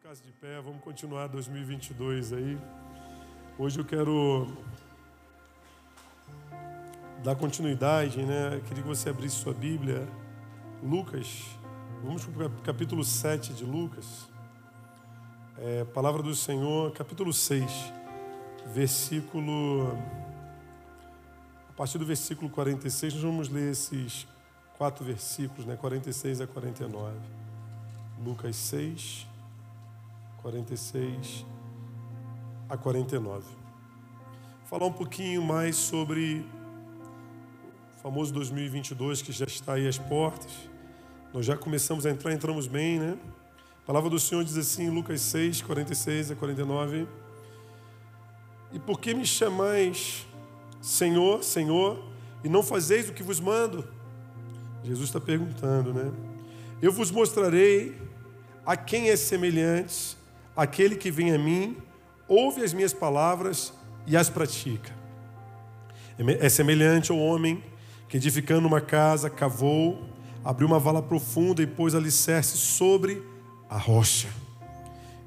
ficasse de pé, vamos continuar 2022 aí. Hoje eu quero dar continuidade, né? Eu queria que você abrisse sua Bíblia, Lucas. Vamos para o capítulo 7 de Lucas. É, palavra do Senhor, capítulo 6, versículo. A partir do versículo 46, nós vamos ler esses quatro versículos, né? 46 a 49. Lucas 6, 46 a 49. Falar um pouquinho mais sobre o famoso 2022 que já está aí às portas. Nós já começamos a entrar, entramos bem, né? A palavra do Senhor diz assim, Lucas 6, 46 a 49. E por que me chamais Senhor, Senhor, e não fazeis o que vos mando? Jesus está perguntando, né? Eu vos mostrarei a quem é semelhante Aquele que vem a mim, ouve as minhas palavras e as pratica. É semelhante ao homem que, edificando uma casa, cavou, abriu uma vala profunda e pôs alicerce sobre a rocha.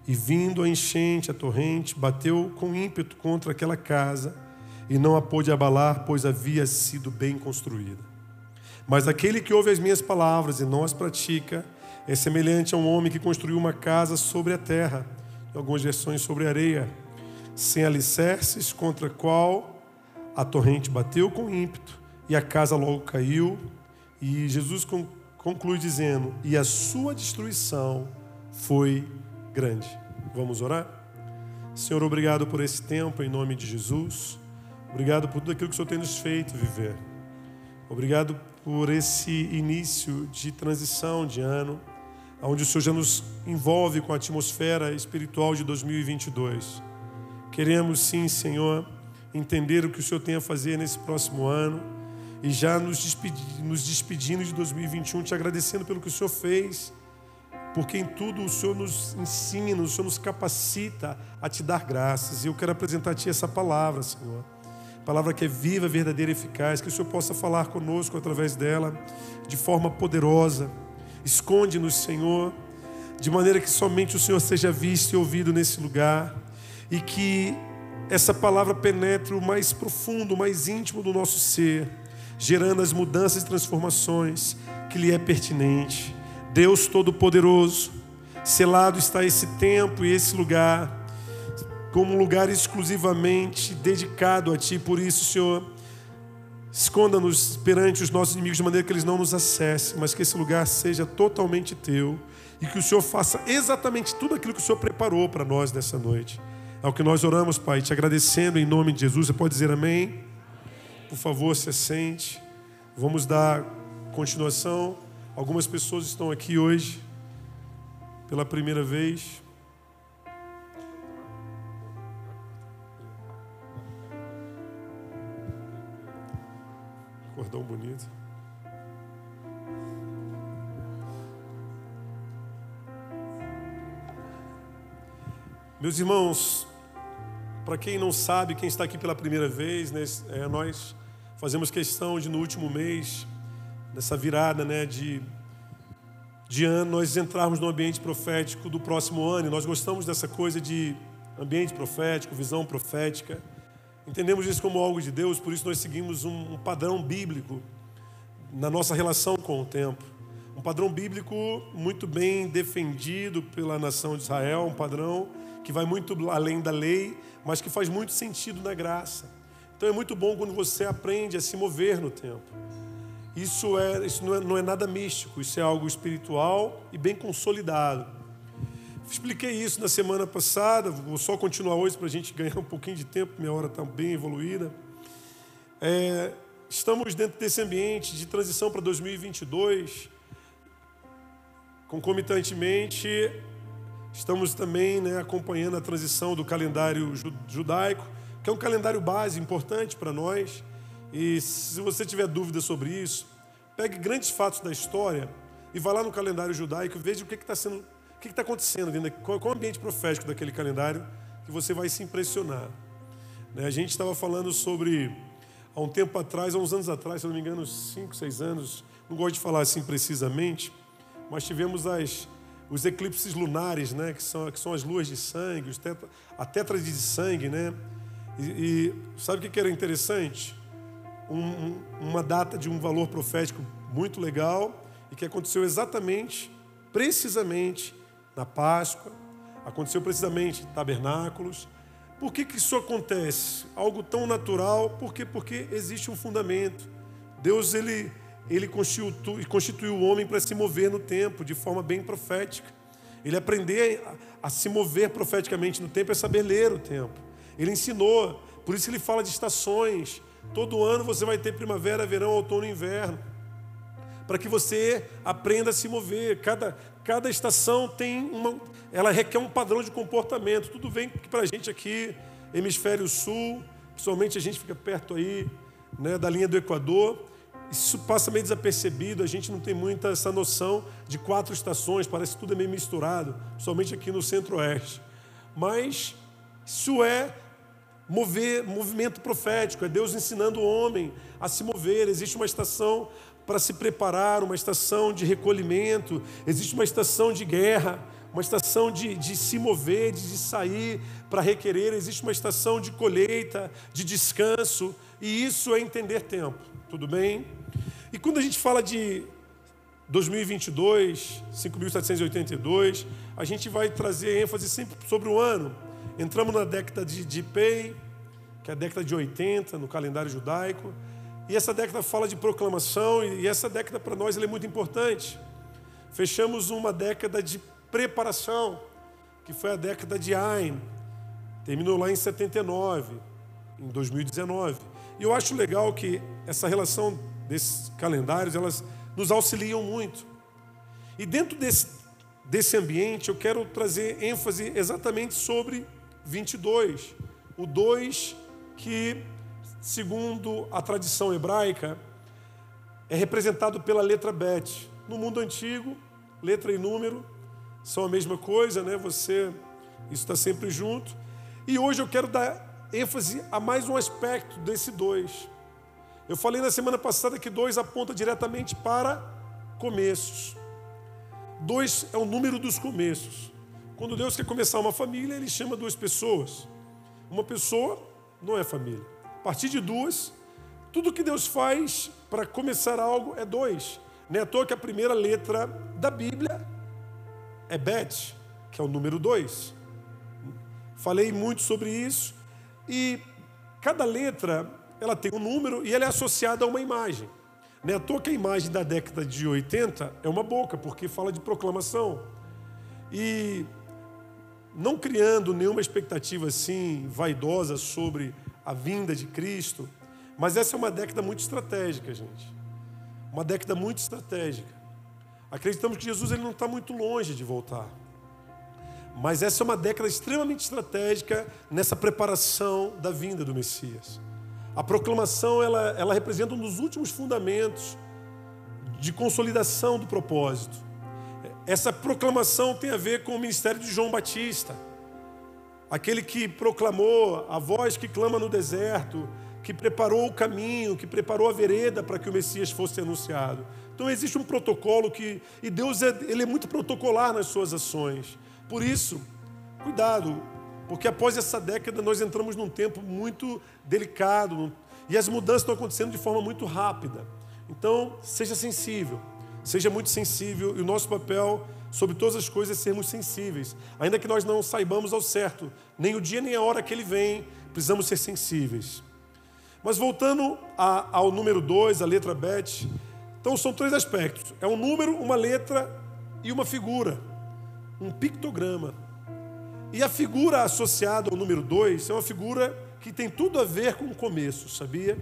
E vindo a enchente, a torrente, bateu com ímpeto contra aquela casa e não a pôde abalar, pois havia sido bem construída. Mas aquele que ouve as minhas palavras e não as pratica, é semelhante a um homem que construiu uma casa sobre a terra algumas versões sobre areia, sem alicerces, contra qual a torrente bateu com ímpeto e a casa logo caiu. E Jesus conclui dizendo: E a sua destruição foi grande. Vamos orar? Senhor, obrigado por esse tempo em nome de Jesus. Obrigado por tudo aquilo que o Senhor tem nos feito viver. Obrigado por esse início de transição de ano onde o Senhor já nos envolve com a atmosfera espiritual de 2022. Queremos sim, Senhor, entender o que o Senhor tem a fazer nesse próximo ano e já nos, despedindo, nos despedindo de 2021, te agradecendo pelo que o Senhor fez, porque em tudo o Senhor nos ensina, o Senhor nos capacita a te dar graças. E eu quero apresentar a Ti essa palavra, Senhor. Palavra que é viva, verdadeira e eficaz, que o Senhor possa falar conosco através dela de forma poderosa Esconde-nos, Senhor, de maneira que somente o Senhor seja visto e ouvido nesse lugar e que essa palavra penetre o mais profundo, o mais íntimo do nosso ser, gerando as mudanças e transformações que lhe é pertinente. Deus Todo-Poderoso, selado está esse tempo e esse lugar como um lugar exclusivamente dedicado a Ti. Por isso, Senhor, Esconda-nos perante os nossos inimigos de maneira que eles não nos acessem, mas que esse lugar seja totalmente teu e que o Senhor faça exatamente tudo aquilo que o Senhor preparou para nós nessa noite. É o que nós oramos, Pai, te agradecendo em nome de Jesus. Você pode dizer amém? Por favor, se assente. Vamos dar continuação. Algumas pessoas estão aqui hoje pela primeira vez. Cordão bonito. Meus irmãos, para quem não sabe, quem está aqui pela primeira vez, né, é, nós fazemos questão de no último mês, nessa virada né, de, de ano, nós entrarmos no ambiente profético do próximo ano. E nós gostamos dessa coisa de ambiente profético, visão profética. Entendemos isso como algo de Deus, por isso nós seguimos um, padrão bíblico na nossa relação com o tempo. Um padrão bíblico muito bem defendido pela nação de Israel, um padrão que vai muito além da lei, mas que faz muito sentido na graça. Então é muito bom quando você aprende a se mover no tempo. Isso, é, isso não, é, não é nada místico, isso é algo espiritual e bem consolidado. Expliquei isso na semana passada, vou só continuar hoje para a gente ganhar um pouquinho de tempo, minha hora está bem evoluída. É, estamos dentro desse ambiente de transição para 2022. Concomitantemente, estamos também né, acompanhando a transição do calendário judaico, que é um calendário base importante para nós. E se você tiver dúvida sobre isso, pegue grandes fatos da história e vá lá no calendário judaico e veja o que está sendo que está acontecendo dentro, qual, qual é o ambiente profético daquele calendário que você vai se impressionar. Né? A gente estava falando sobre, há um tempo atrás, há uns anos atrás, se não me engano, cinco, seis anos, não gosto de falar assim precisamente, mas tivemos as, os eclipses lunares, né? que, são, que são as luas de sangue, os tetra, a de sangue. Né? E, e sabe o que era interessante? Um, uma data de um valor profético muito legal e que aconteceu exatamente, precisamente, na Páscoa, aconteceu precisamente em tabernáculos. Por que, que isso acontece? Algo tão natural, por quê? Porque existe um fundamento. Deus, ele ele constituiu, constituiu o homem para se mover no tempo de forma bem profética. Ele aprender a, a se mover profeticamente no tempo é saber ler o tempo. Ele ensinou, por isso ele fala de estações. Todo ano você vai ter primavera, verão, outono e inverno. Para que você aprenda a se mover. Cada, cada estação tem uma. Ela requer um padrão de comportamento. Tudo que para a gente aqui, hemisfério sul, principalmente a gente fica perto aí né, da linha do Equador isso passa meio desapercebido, a gente não tem muita essa noção de quatro estações, parece que tudo é meio misturado, somente aqui no centro-oeste. Mas isso é mover, movimento profético, é Deus ensinando o homem a se mover. Existe uma estação para se preparar, uma estação de recolhimento, existe uma estação de guerra, uma estação de, de se mover, de, de sair para requerer, existe uma estação de colheita, de descanso, e isso é entender tempo, tudo bem? E quando a gente fala de 2022, 5.782, a gente vai trazer ênfase sempre sobre o ano. Entramos na década de, de Pei, que é a década de 80 no calendário judaico. E essa década fala de proclamação, e essa década para nós é muito importante. Fechamos uma década de preparação, que foi a década de Ain. Terminou lá em 79, em 2019. E eu acho legal que essa relação desses calendários, elas nos auxiliam muito. E dentro desse, desse ambiente, eu quero trazer ênfase exatamente sobre 22. O 2 que, segundo a tradição hebraica, é representado pela letra Bet. No mundo antigo, letra e número são a mesma coisa, né? Você, isso está sempre junto. E hoje eu quero dar ênfase a mais um aspecto desse 2. Eu falei na semana passada que dois aponta diretamente para começos. Dois é o número dos começos. Quando Deus quer começar uma família, Ele chama duas pessoas. Uma pessoa não é família. A partir de duas, tudo que Deus faz para começar algo é dois. Não é à toa que a primeira letra da Bíblia é Bet, que é o número dois. Falei muito sobre isso. E cada letra ela tem um número e ela é associada a uma imagem. Não é à toa que a imagem da década de 80 é uma boca, porque fala de proclamação. E não criando nenhuma expectativa assim vaidosa sobre a vinda de Cristo, mas essa é uma década muito estratégica, gente. Uma década muito estratégica. Acreditamos que Jesus ele não está muito longe de voltar. Mas essa é uma década extremamente estratégica nessa preparação da vinda do Messias. A proclamação ela, ela representa um dos últimos fundamentos de consolidação do propósito. Essa proclamação tem a ver com o ministério de João Batista, aquele que proclamou a voz que clama no deserto, que preparou o caminho, que preparou a vereda para que o Messias fosse anunciado. Então existe um protocolo que e Deus é, ele é muito protocolar nas suas ações. Por isso, cuidado, porque após essa década nós entramos num tempo muito delicado e as mudanças estão acontecendo de forma muito rápida. Então, seja sensível, seja muito sensível e o nosso papel sobre todas as coisas é sermos sensíveis. Ainda que nós não saibamos ao certo, nem o dia nem a hora que ele vem, precisamos ser sensíveis. Mas voltando a, ao número 2, a letra Bet, então são três aspectos: é um número, uma letra e uma figura, um pictograma. E a figura associada ao número 2 é uma figura que tem tudo a ver com o começo, sabia?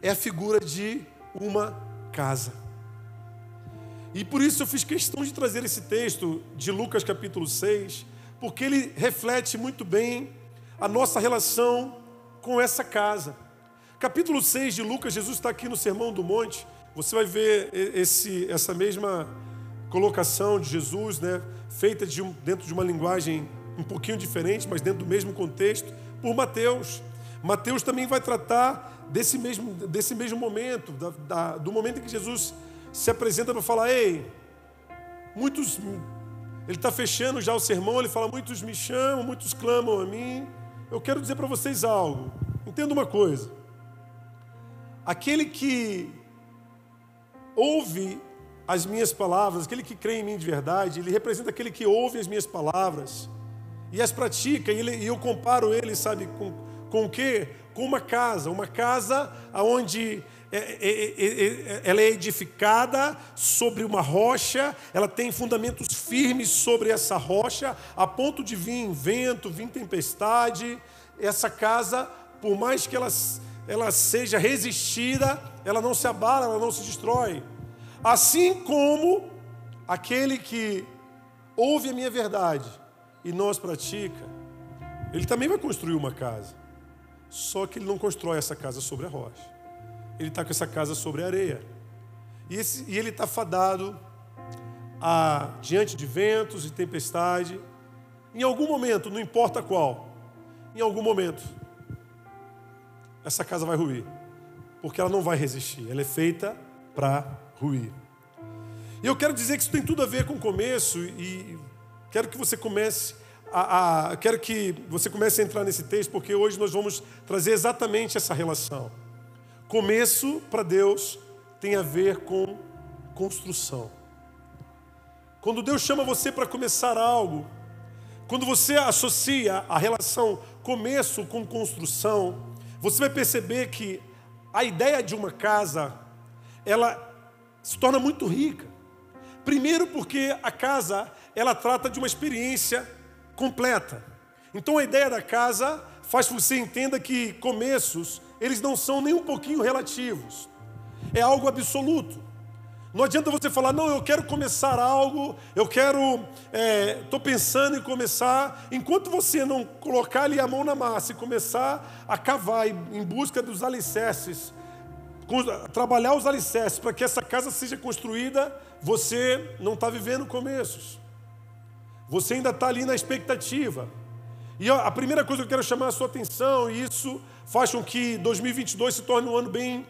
É a figura de uma casa. E por isso eu fiz questão de trazer esse texto de Lucas capítulo 6, porque ele reflete muito bem a nossa relação com essa casa. Capítulo 6 de Lucas, Jesus está aqui no Sermão do Monte. Você vai ver esse, essa mesma colocação de Jesus, né, feita de um, dentro de uma linguagem um pouquinho diferente, mas dentro do mesmo contexto, por Mateus. Mateus também vai tratar desse mesmo, desse mesmo momento, da, da, do momento em que Jesus se apresenta para falar: Ei, muitos Ele está fechando já o sermão, ele fala: muitos me chamam, muitos clamam a mim. Eu quero dizer para vocês algo. Entenda uma coisa. Aquele que ouve as minhas palavras, aquele que crê em mim de verdade, ele representa aquele que ouve as minhas palavras e as pratica, e, ele, e eu comparo ele, sabe, com, com o quê? Com uma casa, uma casa onde ela é edificada sobre uma rocha, ela tem fundamentos firmes sobre essa rocha, a ponto de vir vento, vir tempestade. Essa casa, por mais que ela, ela seja resistida, ela não se abala, ela não se destrói. Assim como aquele que ouve a minha verdade e não as pratica, ele também vai construir uma casa. Só que ele não constrói essa casa sobre a rocha ele está com essa casa sobre areia. E, esse, e ele está fadado a, diante de ventos e tempestade. Em algum momento, não importa qual, em algum momento, essa casa vai ruir. Porque ela não vai resistir. Ela é feita para ruir. E eu quero dizer que isso tem tudo a ver com o começo e quero que você comece a, quero que você comece a entrar nesse texto, porque hoje nós vamos trazer exatamente essa relação. Começo para Deus tem a ver com construção. Quando Deus chama você para começar algo, quando você associa a relação começo com construção, você vai perceber que a ideia de uma casa, ela se torna muito rica. Primeiro porque a casa, ela trata de uma experiência completa. Então a ideia da casa faz que você entenda que começos eles não são nem um pouquinho relativos. É algo absoluto. Não adianta você falar, não, eu quero começar algo, eu quero, estou é, pensando em começar. Enquanto você não colocar ali a mão na massa e começar a cavar em busca dos alicerces, trabalhar os alicerces para que essa casa seja construída, você não está vivendo começos. Você ainda está ali na expectativa. E a primeira coisa que eu quero chamar a sua atenção, e isso faz com que 2022 se torne um ano bem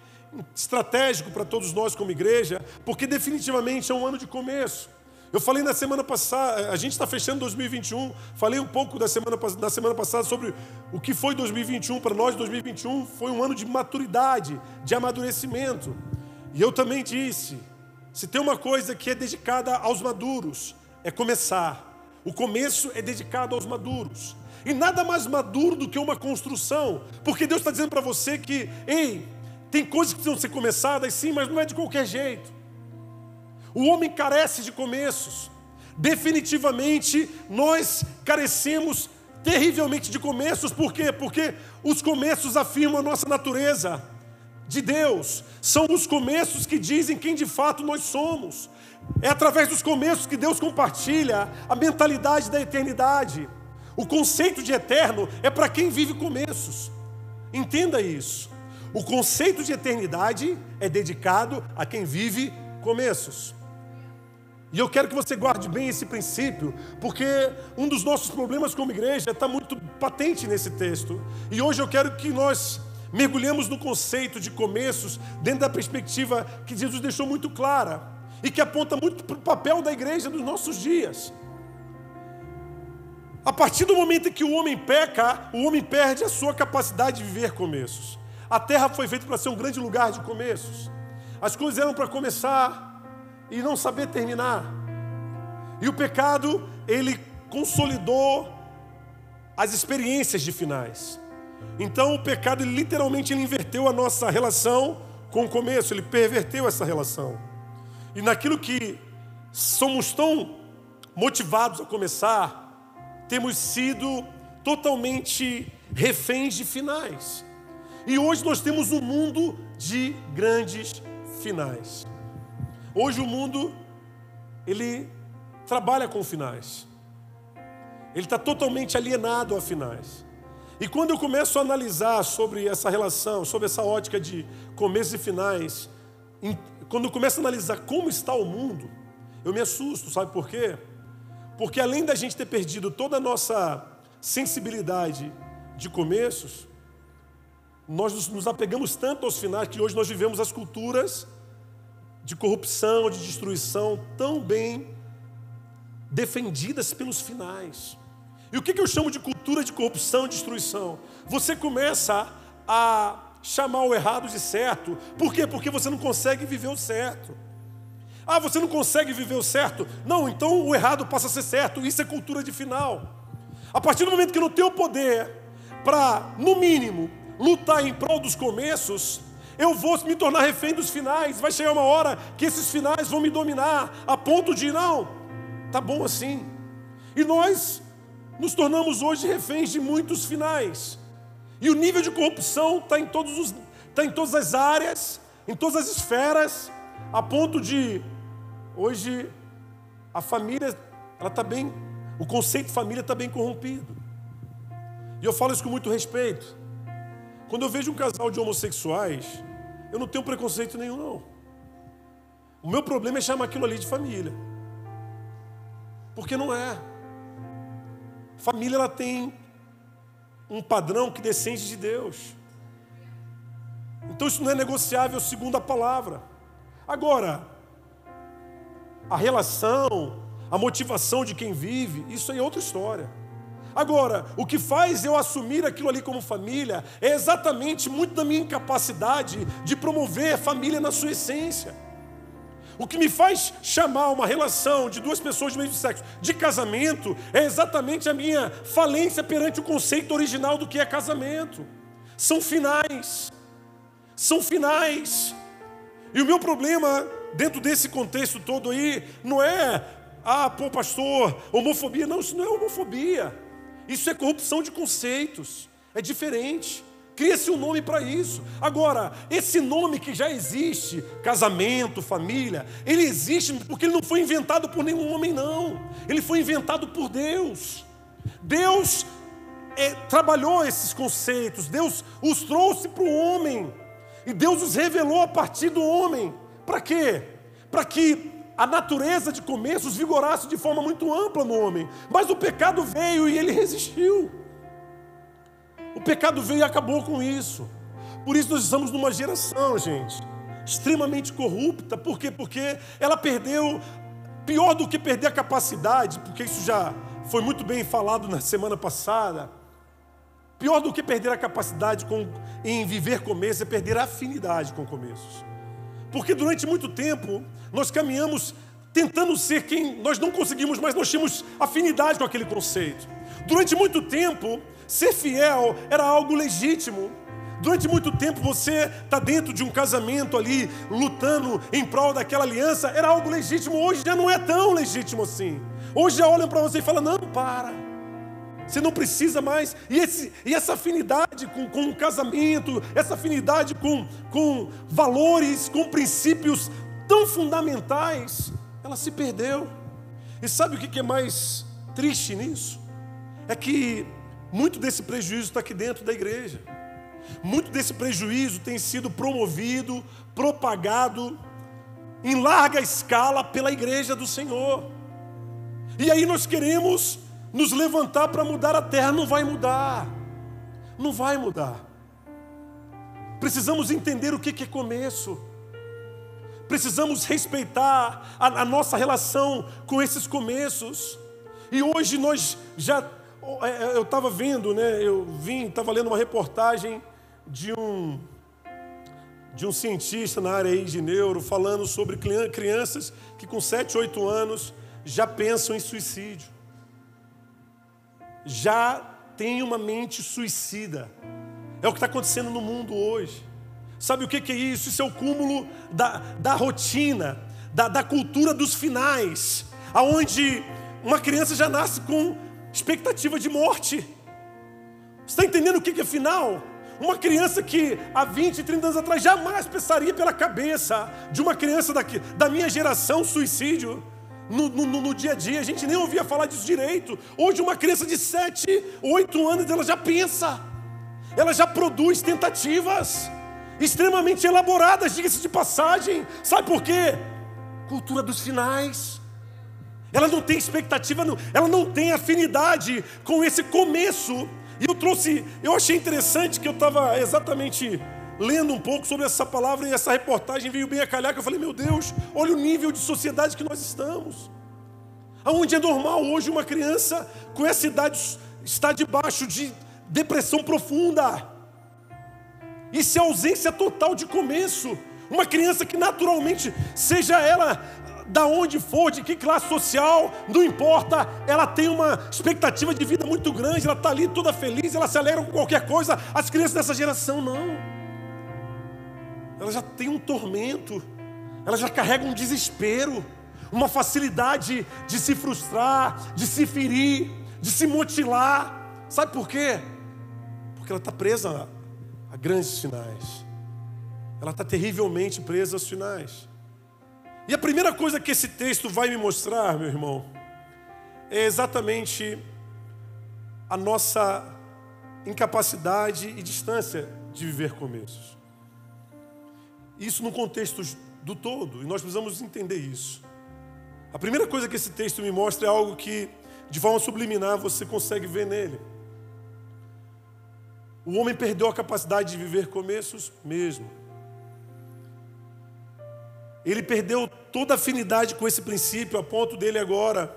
estratégico para todos nós como igreja, porque definitivamente é um ano de começo. Eu falei na semana passada, a gente está fechando 2021, falei um pouco da semana, da semana passada sobre o que foi 2021 para nós. 2021 foi um ano de maturidade, de amadurecimento. E eu também disse: se tem uma coisa que é dedicada aos maduros, é começar. O começo é dedicado aos maduros. E nada mais maduro do que uma construção, porque Deus está dizendo para você que, ei, tem coisas que precisam ser começadas, sim, mas não é de qualquer jeito. O homem carece de começos. Definitivamente, nós carecemos terrivelmente de começos, por quê? Porque os começos afirmam a nossa natureza de Deus, são os começos que dizem quem de fato nós somos. É através dos começos que Deus compartilha a mentalidade da eternidade. O conceito de eterno é para quem vive começos. Entenda isso. O conceito de eternidade é dedicado a quem vive começos. E eu quero que você guarde bem esse princípio, porque um dos nossos problemas como igreja está muito patente nesse texto. E hoje eu quero que nós mergulhemos no conceito de começos dentro da perspectiva que Jesus deixou muito clara e que aponta muito para o papel da igreja nos nossos dias. A partir do momento em que o homem peca, o homem perde a sua capacidade de viver começos. A terra foi feita para ser um grande lugar de começos. As coisas eram para começar e não saber terminar. E o pecado, ele consolidou as experiências de finais. Então o pecado, ele, literalmente, ele inverteu a nossa relação com o começo, ele perverteu essa relação. E naquilo que somos tão motivados a começar, temos sido totalmente reféns de finais. E hoje nós temos um mundo de grandes finais. Hoje o mundo ele trabalha com finais. Ele está totalmente alienado a finais. E quando eu começo a analisar sobre essa relação, sobre essa ótica de começos e finais, quando eu começo a analisar como está o mundo, eu me assusto, sabe por quê? Porque além da gente ter perdido toda a nossa sensibilidade de começos, nós nos apegamos tanto aos finais que hoje nós vivemos as culturas de corrupção, de destruição tão bem defendidas pelos finais. E o que eu chamo de cultura de corrupção e destruição? Você começa a chamar o errado de certo. Por quê? Porque você não consegue viver o certo. Ah, você não consegue viver o certo? Não, então o errado passa a ser certo. Isso é cultura de final. A partir do momento que eu não tenho poder para, no mínimo, lutar em prol dos começos, eu vou me tornar refém dos finais. Vai chegar uma hora que esses finais vão me dominar, a ponto de, não, tá bom assim. E nós nos tornamos hoje reféns de muitos finais. E o nível de corrupção está em, todos os, tá em todas as áreas, em todas as esferas, a ponto de, hoje, a família, ela está bem, o conceito de família está bem corrompido. E eu falo isso com muito respeito. Quando eu vejo um casal de homossexuais, eu não tenho preconceito nenhum, não. O meu problema é chamar aquilo ali de família. Porque não é. Família ela tem um padrão que descende de Deus. Então isso não é negociável segundo a palavra. Agora, a relação, a motivação de quem vive, isso é outra história. Agora, o que faz eu assumir aquilo ali como família é exatamente muito da minha incapacidade de promover a família na sua essência. O que me faz chamar uma relação de duas pessoas do mesmo sexo de casamento é exatamente a minha falência perante o conceito original do que é casamento. São finais. São finais. E o meu problema dentro desse contexto todo aí não é, ah, pô, pastor, homofobia. Não, isso não é homofobia. Isso é corrupção de conceitos. É diferente. Cria-se um nome para isso. Agora, esse nome que já existe, casamento, família, ele existe porque ele não foi inventado por nenhum homem, não. Ele foi inventado por Deus. Deus é, trabalhou esses conceitos, Deus os trouxe para o homem. E Deus os revelou a partir do homem. Para quê? Para que a natureza de começos vigorasse de forma muito ampla no homem. Mas o pecado veio e ele resistiu. O pecado veio e acabou com isso. Por isso nós estamos numa geração, gente, extremamente corrupta. Por quê? Porque ela perdeu, pior do que perder a capacidade, porque isso já foi muito bem falado na semana passada. Pior do que perder a capacidade com, em viver começo é perder a afinidade com começos. Porque durante muito tempo nós caminhamos tentando ser quem nós não conseguimos, mas nós tínhamos afinidade com aquele conceito. Durante muito tempo, ser fiel era algo legítimo. Durante muito tempo você está dentro de um casamento ali, lutando em prol daquela aliança, era algo legítimo. Hoje já não é tão legítimo assim. Hoje já olham para você e falam: não, para. Você não precisa mais. E, esse, e essa afinidade com, com o casamento, essa afinidade com, com valores, com princípios tão fundamentais, ela se perdeu. E sabe o que é mais triste nisso? É que muito desse prejuízo está aqui dentro da igreja. Muito desse prejuízo tem sido promovido, propagado em larga escala pela igreja do Senhor. E aí nós queremos nos levantar para mudar a terra, não vai mudar. Não vai mudar. Precisamos entender o que é começo. Precisamos respeitar a, a nossa relação com esses começos. E hoje nós já. É, é, eu estava vendo, né? Eu vim, estava lendo uma reportagem de um de um cientista na área de neuro falando sobre crianças que com 7, 8 anos já pensam em suicídio já tem uma mente suicida. É o que está acontecendo no mundo hoje. Sabe o que, é isso? Isso é o cúmulo da, da rotina, da, da cultura dos finais, aonde uma criança já nasce com expectativa de morte. Você está entendendo o que é final? Uma criança que há 20, 30 anos atrás jamais pensaria pela cabeça de uma criança daqui, da minha geração suicídio no, no, no, dia a dia, a gente nem ouvia falar disso direito. Hoje, uma criança de 7, 8 anos, ela já pensa, ela já produz tentativas extremamente elaboradas, diga-se de passagem. Sabe por quê? Cultura dos finais. Ela não tem expectativa, ela não tem afinidade com esse começo. E eu trouxe, eu achei interessante que eu estava exatamente lendo um pouco sobre essa palavra e essa reportagem veio bem a calhar, que eu falei, meu Deus, olha o nível de sociedade que nós estamos. Aonde é normal hoje uma criança com essa idade estar debaixo de depressão profunda. Isso é ausência total de começo. Uma criança que naturalmente, seja ela da onde for, de que classe social, não importa, ela tem uma expectativa de vida muito grande, ela está ali toda feliz, ela se alegra com qualquer coisa. As crianças dessa geração não. Ela já tem um tormento, ela já carrega um desespero, uma facilidade de se frustrar, de se ferir, de se mutilar. Sabe por quê? Porque ela está presa a grandes finais. Ela está terrivelmente presa aos finais. E a primeira coisa que esse texto vai me mostrar, meu irmão, é exatamente a nossa incapacidade e distância de viver começos. Isso no contexto do todo, e nós precisamos entender isso. A primeira coisa que esse texto me mostra é algo que, de forma subliminar, você consegue ver nele. O homem perdeu a capacidade de viver começos mesmo. Ele perdeu toda afinidade com esse princípio, a ponto dele agora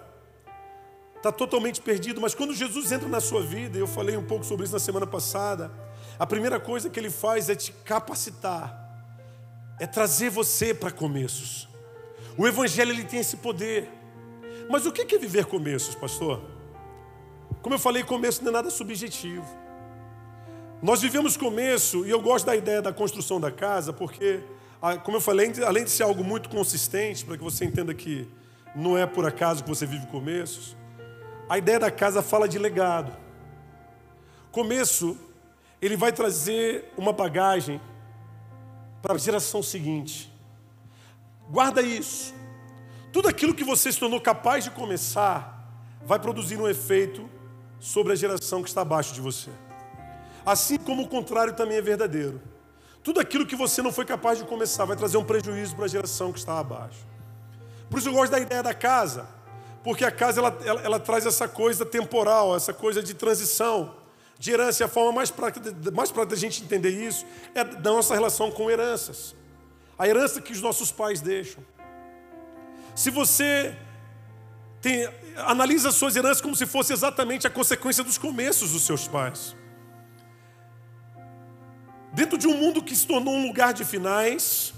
está totalmente perdido. Mas quando Jesus entra na sua vida, eu falei um pouco sobre isso na semana passada, a primeira coisa que ele faz é te capacitar, é trazer você para começos. O Evangelho ele tem esse poder. Mas o que é viver começos, pastor? Como eu falei, começo não é nada subjetivo. Nós vivemos começo, e eu gosto da ideia da construção da casa, porque ah, como eu falei, além de ser algo muito consistente, para que você entenda que não é por acaso que você vive começos, a ideia da casa fala de legado. Começo, ele vai trazer uma bagagem para a geração seguinte. Guarda isso. Tudo aquilo que você se tornou capaz de começar vai produzir um efeito sobre a geração que está abaixo de você. Assim como o contrário também é verdadeiro. Tudo aquilo que você não foi capaz de começar vai trazer um prejuízo para a geração que está abaixo. Por isso eu gosto da ideia da casa, porque a casa ela, ela, ela traz essa coisa temporal, essa coisa de transição, de herança. E a forma mais prática, mais prática da gente entender isso é da nossa relação com heranças. A herança que os nossos pais deixam. Se você tem, analisa as suas heranças como se fosse exatamente a consequência dos começos dos seus pais. Dentro de um mundo que se tornou um lugar de finais,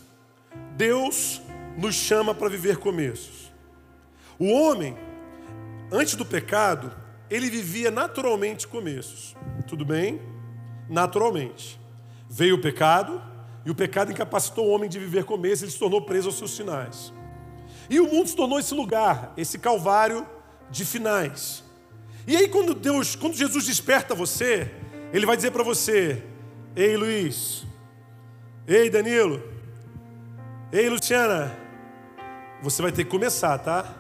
Deus nos chama para viver começos. O homem, antes do pecado, ele vivia naturalmente começos. Tudo bem? Naturalmente. Veio o pecado, e o pecado incapacitou o homem de viver começos, ele se tornou preso aos seus finais. E o mundo se tornou esse lugar, esse calvário de finais. E aí quando Deus, quando Jesus desperta você, ele vai dizer para você: Ei, Luiz. Ei, Danilo. Ei, Luciana. Você vai ter que começar, tá?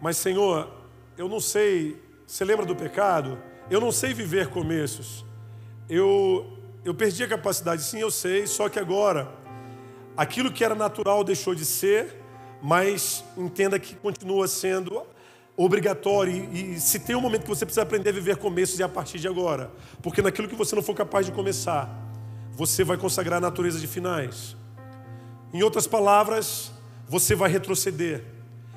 Mas, Senhor, eu não sei. Você lembra do pecado? Eu não sei viver começos. Eu, eu perdi a capacidade, sim, eu sei. Só que agora, aquilo que era natural deixou de ser, mas entenda que continua sendo obrigatório. E, e, se tem um momento que você precisa aprender a viver começos, é a partir de agora. Porque naquilo que você não for capaz de começar, você vai consagrar a natureza de finais. Em outras palavras, você vai retroceder.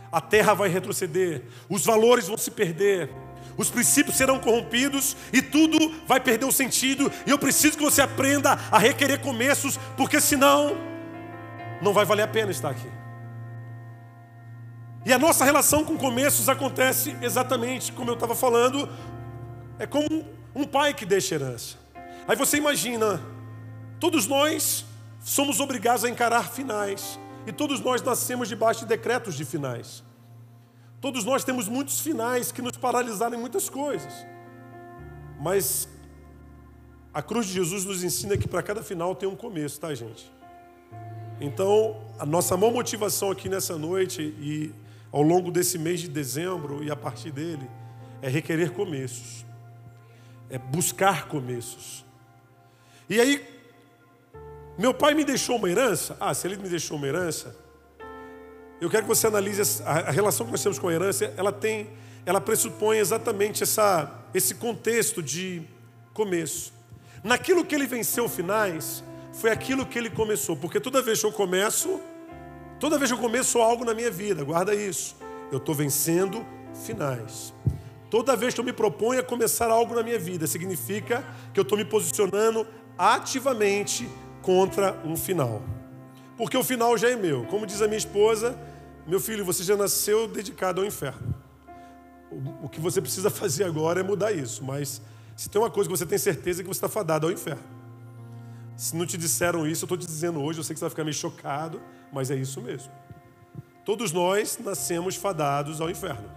A terra vai retroceder, os valores vão se perder, os princípios serão corrompidos e tudo vai perder o sentido. E eu preciso que você aprenda a requerer começos, porque senão não vai valer a pena estar aqui. E a nossa relação com começos acontece exatamente como eu estava falando, é como um pai que deixa herança. Aí você imagina Todos nós somos obrigados a encarar finais. E todos nós nascemos debaixo de decretos de finais. Todos nós temos muitos finais que nos paralisaram em muitas coisas. Mas a cruz de Jesus nos ensina que para cada final tem um começo, tá, gente? Então, a nossa maior motivação aqui nessa noite e ao longo desse mês de dezembro e a partir dele é requerer começos, é buscar começos. E aí, meu pai me deixou uma herança? Ah, se ele me deixou uma herança, eu quero que você analise a relação que nós temos com a herança, ela tem, ela pressupõe exatamente essa, esse contexto de começo. Naquilo que ele venceu finais, foi aquilo que ele começou, porque toda vez que eu começo, toda vez que eu começo algo na minha vida, guarda isso, eu estou vencendo finais. Toda vez que eu me proponho a começar algo na minha vida, significa que eu estou me posicionando ativamente contra um final. Porque o final já é meu. Como diz a minha esposa, meu filho, você já nasceu dedicado ao inferno. O que você precisa fazer agora é mudar isso. Mas se tem uma coisa que você tem certeza é que você está fadado ao inferno. Se não te disseram isso, eu estou te dizendo hoje, eu sei que você vai ficar meio chocado, mas é isso mesmo. Todos nós nascemos fadados ao inferno.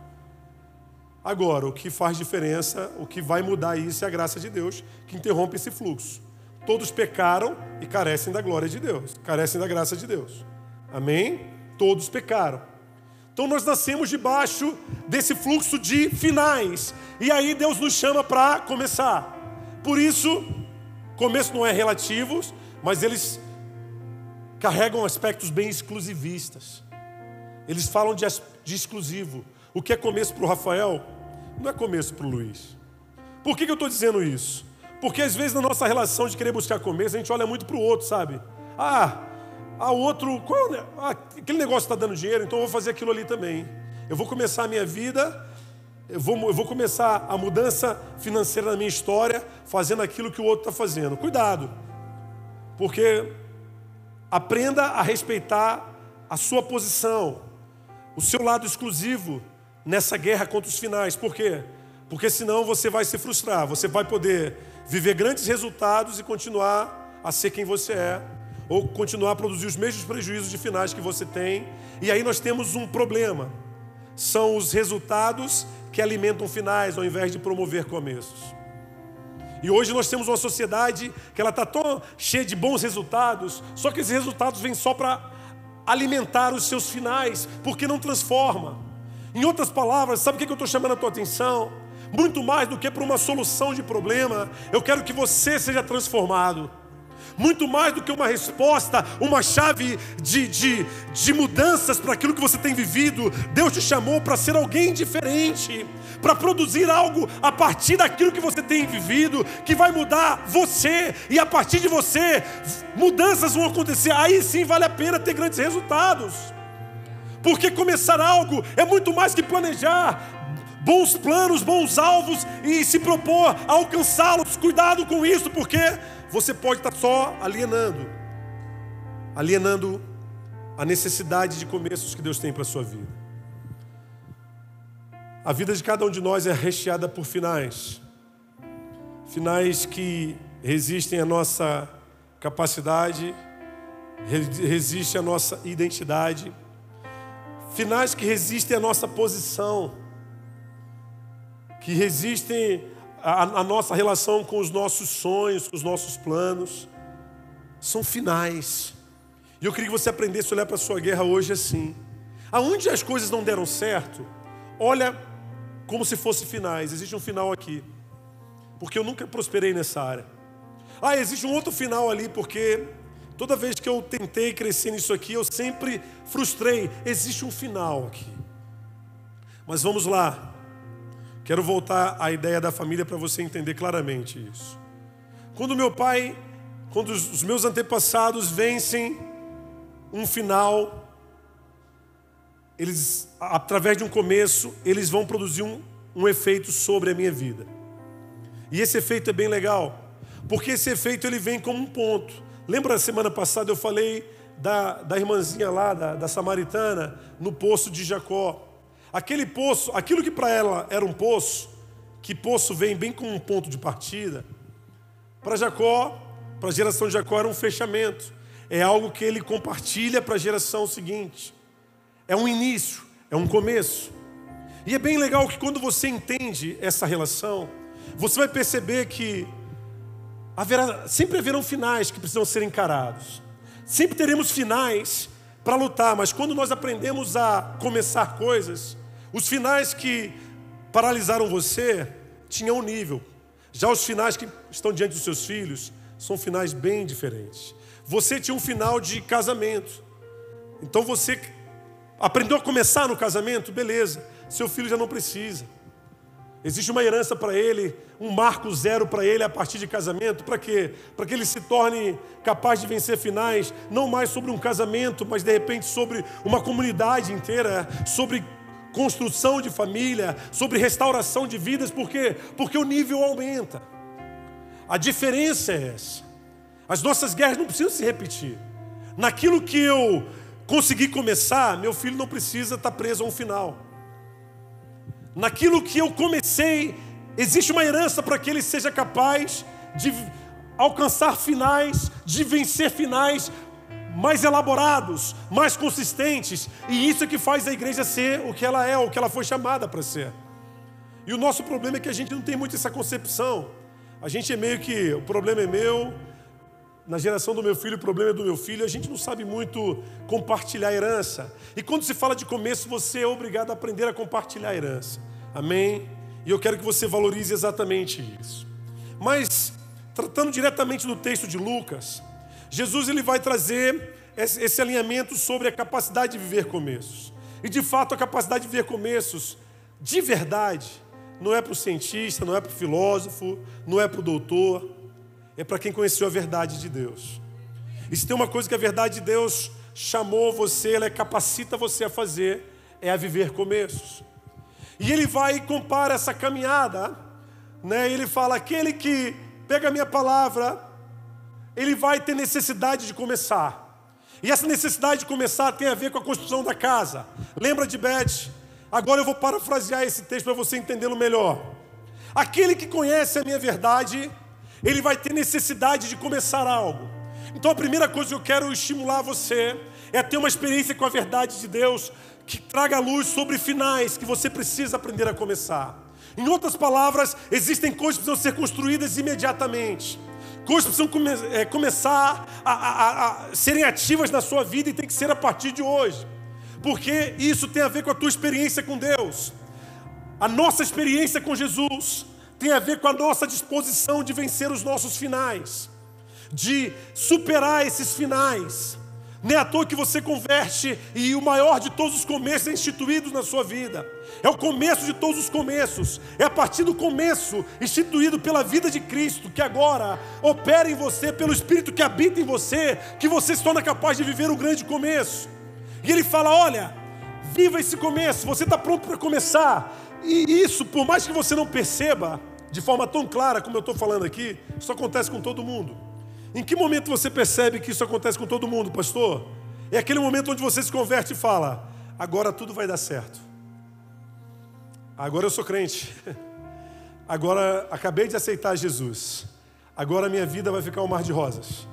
Agora, o que faz diferença, o que vai mudar isso é a graça de Deus, que interrompe esse fluxo. Todos pecaram e carecem da glória de Deus, carecem da graça de Deus. Amém? Todos pecaram. Então nós nascemos debaixo desse fluxo de finais. E aí Deus nos chama para começar. Por isso, começo não é relativo, mas eles carregam aspectos bem exclusivistas. Eles falam de, de exclusivo. O que é começo para o Rafael não é começo para o Luiz. Por que, que eu estou dizendo isso? Porque às vezes na nossa relação de querer buscar começo, a gente olha muito para o outro, sabe? Ah, a outro, qual, é ah, aquele negócio está dando dinheiro, então eu vou fazer aquilo ali também. Eu vou começar a minha vida, eu vou, eu vou começar a mudança financeira na minha história, fazendo aquilo que o outro está fazendo. Cuidado, porque aprenda a respeitar a sua posição, o seu lado exclusivo nessa guerra contra os finais. Por quê? Porque senão você vai se frustrar, você vai poder viver grandes resultados e continuar a ser quem você é, ou continuar a produzir os mesmos prejuízos de finais que você tem. E aí nós temos um problema. São os resultados que alimentam finais ao invés de promover começos. E hoje nós temos uma sociedade que ela está tão cheia de bons resultados, só que esses resultados vêm só para alimentar os seus finais, porque não transforma. Em outras palavras, sabe o que eu estou chamando a tua atenção? Muito mais do que para uma solução de problema, eu quero que você seja transformado muito mais do que uma resposta, uma chave de, de, de mudanças para aquilo que você tem vivido. Deus te chamou para ser alguém diferente, para produzir algo a partir daquilo que você tem vivido, que vai mudar você, e a partir de você, mudanças vão acontecer. Aí sim vale a pena ter grandes resultados. Porque começar algo é muito mais que planejar, bons planos, bons alvos e se propor a alcançá-los. Cuidado com isso, porque você pode estar só alienando alienando a necessidade de começos que Deus tem para a sua vida. A vida de cada um de nós é recheada por finais. Finais que resistem à nossa capacidade, resistem à nossa identidade. Finais que resistem à nossa posição, que resistem a, a nossa relação com os nossos sonhos, com os nossos planos, são finais. E eu queria que você aprendesse a olhar para a sua guerra hoje assim. Aonde as coisas não deram certo, olha como se fosse finais. Existe um final aqui. Porque eu nunca prosperei nessa área. Ah, existe um outro final ali, porque toda vez que eu tentei crescer nisso aqui, eu sempre frustrei. Existe um final aqui. Mas vamos lá. Quero voltar à ideia da família para você entender claramente isso. Quando meu pai, quando os meus antepassados vencem um final, eles, através de um começo, eles vão produzir um, um efeito sobre a minha vida. E esse efeito é bem legal, porque esse efeito ele vem como um ponto. Lembra a semana passada eu falei da, da irmãzinha lá, da, da samaritana, no poço de Jacó. Aquele poço, aquilo que para ela era um poço, que poço vem bem como um ponto de partida, para Jacó, para a geração de Jacó era um fechamento. É algo que ele compartilha para a geração seguinte. É um início, é um começo. E é bem legal que quando você entende essa relação, você vai perceber que haverá, sempre haverão finais que precisam ser encarados. Sempre teremos finais para lutar, mas quando nós aprendemos a começar coisas, os finais que paralisaram você tinham um nível. Já os finais que estão diante dos seus filhos são finais bem diferentes. Você tinha um final de casamento. Então você aprendeu a começar no casamento, beleza. Seu filho já não precisa. Existe uma herança para ele, um marco zero para ele a partir de casamento. Para quê? Para que ele se torne capaz de vencer finais, não mais sobre um casamento, mas de repente sobre uma comunidade inteira, sobre construção de família, sobre restauração de vidas, por quê? Porque o nível aumenta. A diferença é essa. As nossas guerras não precisam se repetir. Naquilo que eu consegui começar, meu filho não precisa estar preso a um final. Naquilo que eu comecei, existe uma herança para que ele seja capaz de alcançar finais, de vencer finais mais elaborados, mais consistentes. E isso é que faz a igreja ser o que ela é, o que ela foi chamada para ser. E o nosso problema é que a gente não tem muito essa concepção. A gente é meio que o problema é meu, na geração do meu filho, o problema é do meu filho, a gente não sabe muito compartilhar a herança. E quando se fala de começo, você é obrigado a aprender a compartilhar a herança. Amém? E eu quero que você valorize exatamente isso. Mas, tratando diretamente do texto de Lucas, Jesus ele vai trazer esse alinhamento sobre a capacidade de viver começos. E de fato, a capacidade de viver começos, de verdade, não é para o cientista, não é para o filósofo, não é para o doutor, é para quem conheceu a verdade de Deus. E se tem uma coisa que a verdade de Deus chamou você, ela capacita você a fazer, é a viver começos. E ele vai e compara essa caminhada, né? Ele fala: aquele que pega a minha palavra ele vai ter necessidade de começar. E essa necessidade de começar tem a ver com a construção da casa. Lembra de Beth? Agora eu vou parafrasear esse texto para você entendê-lo melhor. Aquele que conhece a minha verdade, ele vai ter necessidade de começar algo. Então a primeira coisa que eu quero estimular você é ter uma experiência com a verdade de Deus que traga luz sobre finais que você precisa aprender a começar. Em outras palavras, existem coisas que precisam ser construídas imediatamente. Coisas precisam come é, começar a, a, a serem ativas na sua vida e tem que ser a partir de hoje. Porque isso tem a ver com a tua experiência com Deus. A nossa experiência com Jesus tem a ver com a nossa disposição de vencer os nossos finais, de superar esses finais. Nem à toa que você converte e o maior de todos os começos é instituído na sua vida. É o começo de todos os começos. É a partir do começo instituído pela vida de Cristo que agora opera em você, pelo Espírito que habita em você, que você se torna capaz de viver um grande começo. E ele fala: olha, viva esse começo, você está pronto para começar. E isso, por mais que você não perceba de forma tão clara como eu estou falando aqui, isso acontece com todo mundo. Em que momento você percebe que isso acontece com todo mundo, pastor? É aquele momento onde você se converte e fala: agora tudo vai dar certo. Agora eu sou crente. Agora acabei de aceitar Jesus. Agora minha vida vai ficar um mar de rosas.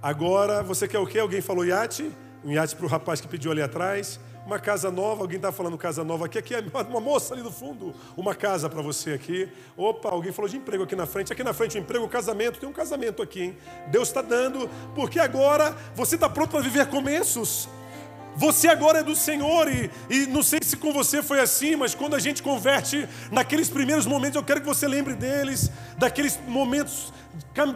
Agora você quer o quê? Alguém falou iate? Um iate para o rapaz que pediu ali atrás uma casa nova, alguém está falando casa nova aqui, aqui é uma moça ali do fundo, uma casa para você aqui. Opa, alguém falou de emprego aqui na frente, aqui na frente um emprego, casamento, tem um casamento aqui, hein? Deus está dando, porque agora você está pronto para viver começos. Você agora é do Senhor e, e não sei se com você foi assim, mas quando a gente converte naqueles primeiros momentos, eu quero que você lembre deles, daqueles momentos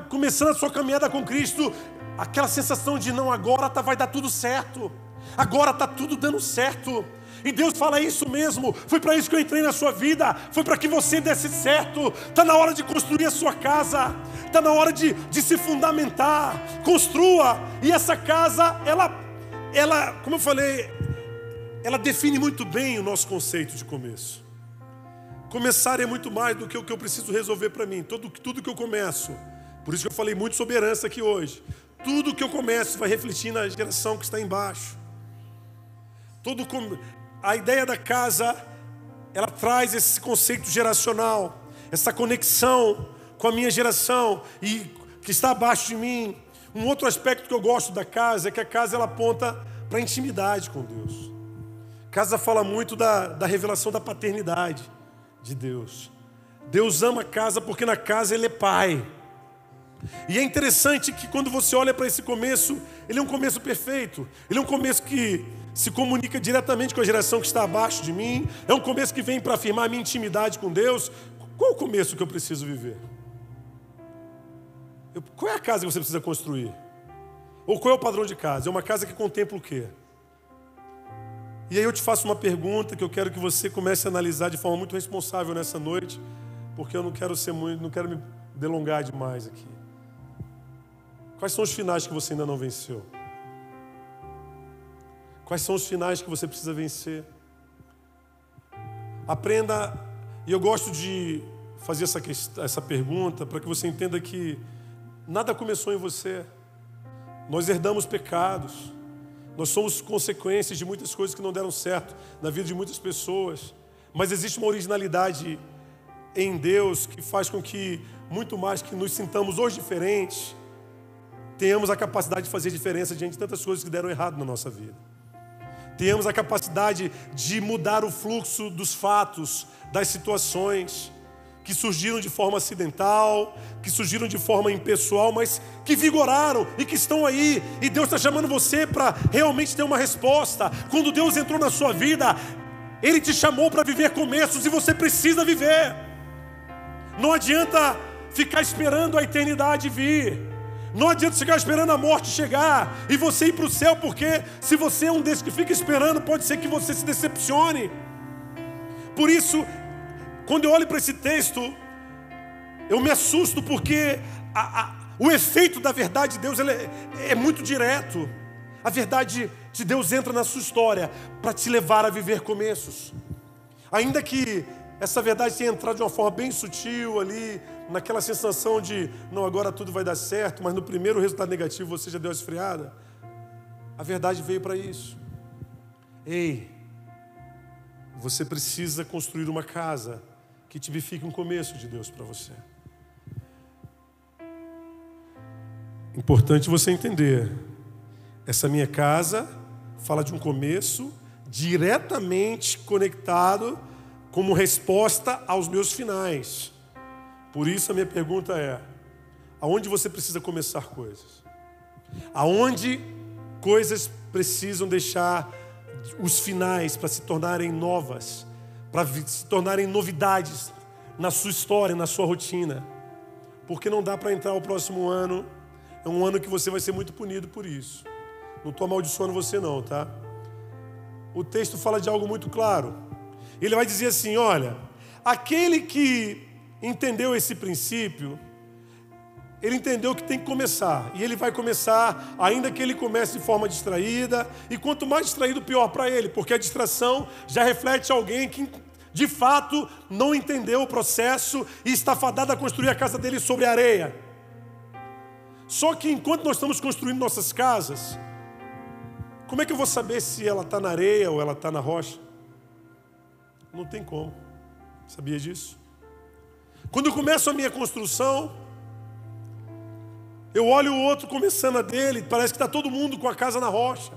começando a sua caminhada com Cristo, aquela sensação de não agora tá, vai dar tudo certo agora está tudo dando certo. E Deus fala isso mesmo. Foi para isso que eu entrei na sua vida. Foi para que você desse certo. Está na hora de construir a sua casa. Está na hora de, de se fundamentar. Construa. E essa casa, ela, ela, como eu falei, ela define muito bem o nosso conceito de começo. Começar é muito mais do que o que eu preciso resolver para mim. Tudo, tudo que eu começo. Por isso que eu falei muito sobre herança aqui hoje. Tudo que eu começo vai refletir na geração que está embaixo. Todo a ideia da casa, ela traz esse conceito geracional, essa conexão com a minha geração e que está abaixo de mim. Um outro aspecto que eu gosto da casa é que a casa ela aponta para a intimidade com Deus. Casa fala muito da, da revelação da paternidade de Deus. Deus ama a casa porque na casa Ele é pai. E é interessante que quando você olha para esse começo, ele é um começo perfeito. Ele é um começo que se comunica diretamente com a geração que está abaixo de mim. É um começo que vem para afirmar a minha intimidade com Deus. Qual o começo que eu preciso viver? Eu, qual é a casa que você precisa construir? Ou qual é o padrão de casa? É uma casa que contempla o quê? E aí eu te faço uma pergunta que eu quero que você comece a analisar de forma muito responsável nessa noite, porque eu não quero ser muito, não quero me delongar demais aqui. Quais são os finais que você ainda não venceu? Quais são os finais que você precisa vencer? Aprenda, e eu gosto de fazer essa, essa pergunta para que você entenda que nada começou em você. Nós herdamos pecados, nós somos consequências de muitas coisas que não deram certo na vida de muitas pessoas, mas existe uma originalidade em Deus que faz com que, muito mais que nos sintamos hoje diferentes, tenhamos a capacidade de fazer diferença diante de tantas coisas que deram errado na nossa vida. Tenhamos a capacidade de mudar o fluxo dos fatos, das situações que surgiram de forma acidental, que surgiram de forma impessoal, mas que vigoraram e que estão aí. E Deus está chamando você para realmente ter uma resposta. Quando Deus entrou na sua vida, Ele te chamou para viver começos e você precisa viver. Não adianta ficar esperando a eternidade vir. Não adianta ficar esperando a morte chegar e você ir para o céu, porque se você é um desses que fica esperando, pode ser que você se decepcione. Por isso, quando eu olho para esse texto, eu me assusto, porque a, a, o efeito da verdade de Deus é, é muito direto. A verdade de Deus entra na sua história para te levar a viver começos. Ainda que essa verdade tenha entrado de uma forma bem sutil ali, naquela sensação de, não, agora tudo vai dar certo, mas no primeiro resultado negativo você já deu a esfriada. A verdade veio para isso. Ei, você precisa construir uma casa que tipifique um começo de Deus para você. Importante você entender. Essa minha casa fala de um começo diretamente conectado como resposta aos meus finais. Por isso a minha pergunta é: aonde você precisa começar coisas? Aonde coisas precisam deixar os finais para se tornarem novas, para se tornarem novidades na sua história, na sua rotina? Porque não dá para entrar o próximo ano, é um ano que você vai ser muito punido por isso. Não estou amaldiçoando você, não, tá? O texto fala de algo muito claro. Ele vai dizer assim: olha, aquele que entendeu esse princípio, ele entendeu que tem que começar. E ele vai começar, ainda que ele comece de forma distraída. E quanto mais distraído, pior para ele, porque a distração já reflete alguém que de fato não entendeu o processo e está fadado a construir a casa dele sobre areia. Só que enquanto nós estamos construindo nossas casas, como é que eu vou saber se ela está na areia ou ela está na rocha? Não tem como. Sabia disso? Quando eu começo a minha construção, eu olho o outro começando a dele, parece que está todo mundo com a casa na rocha.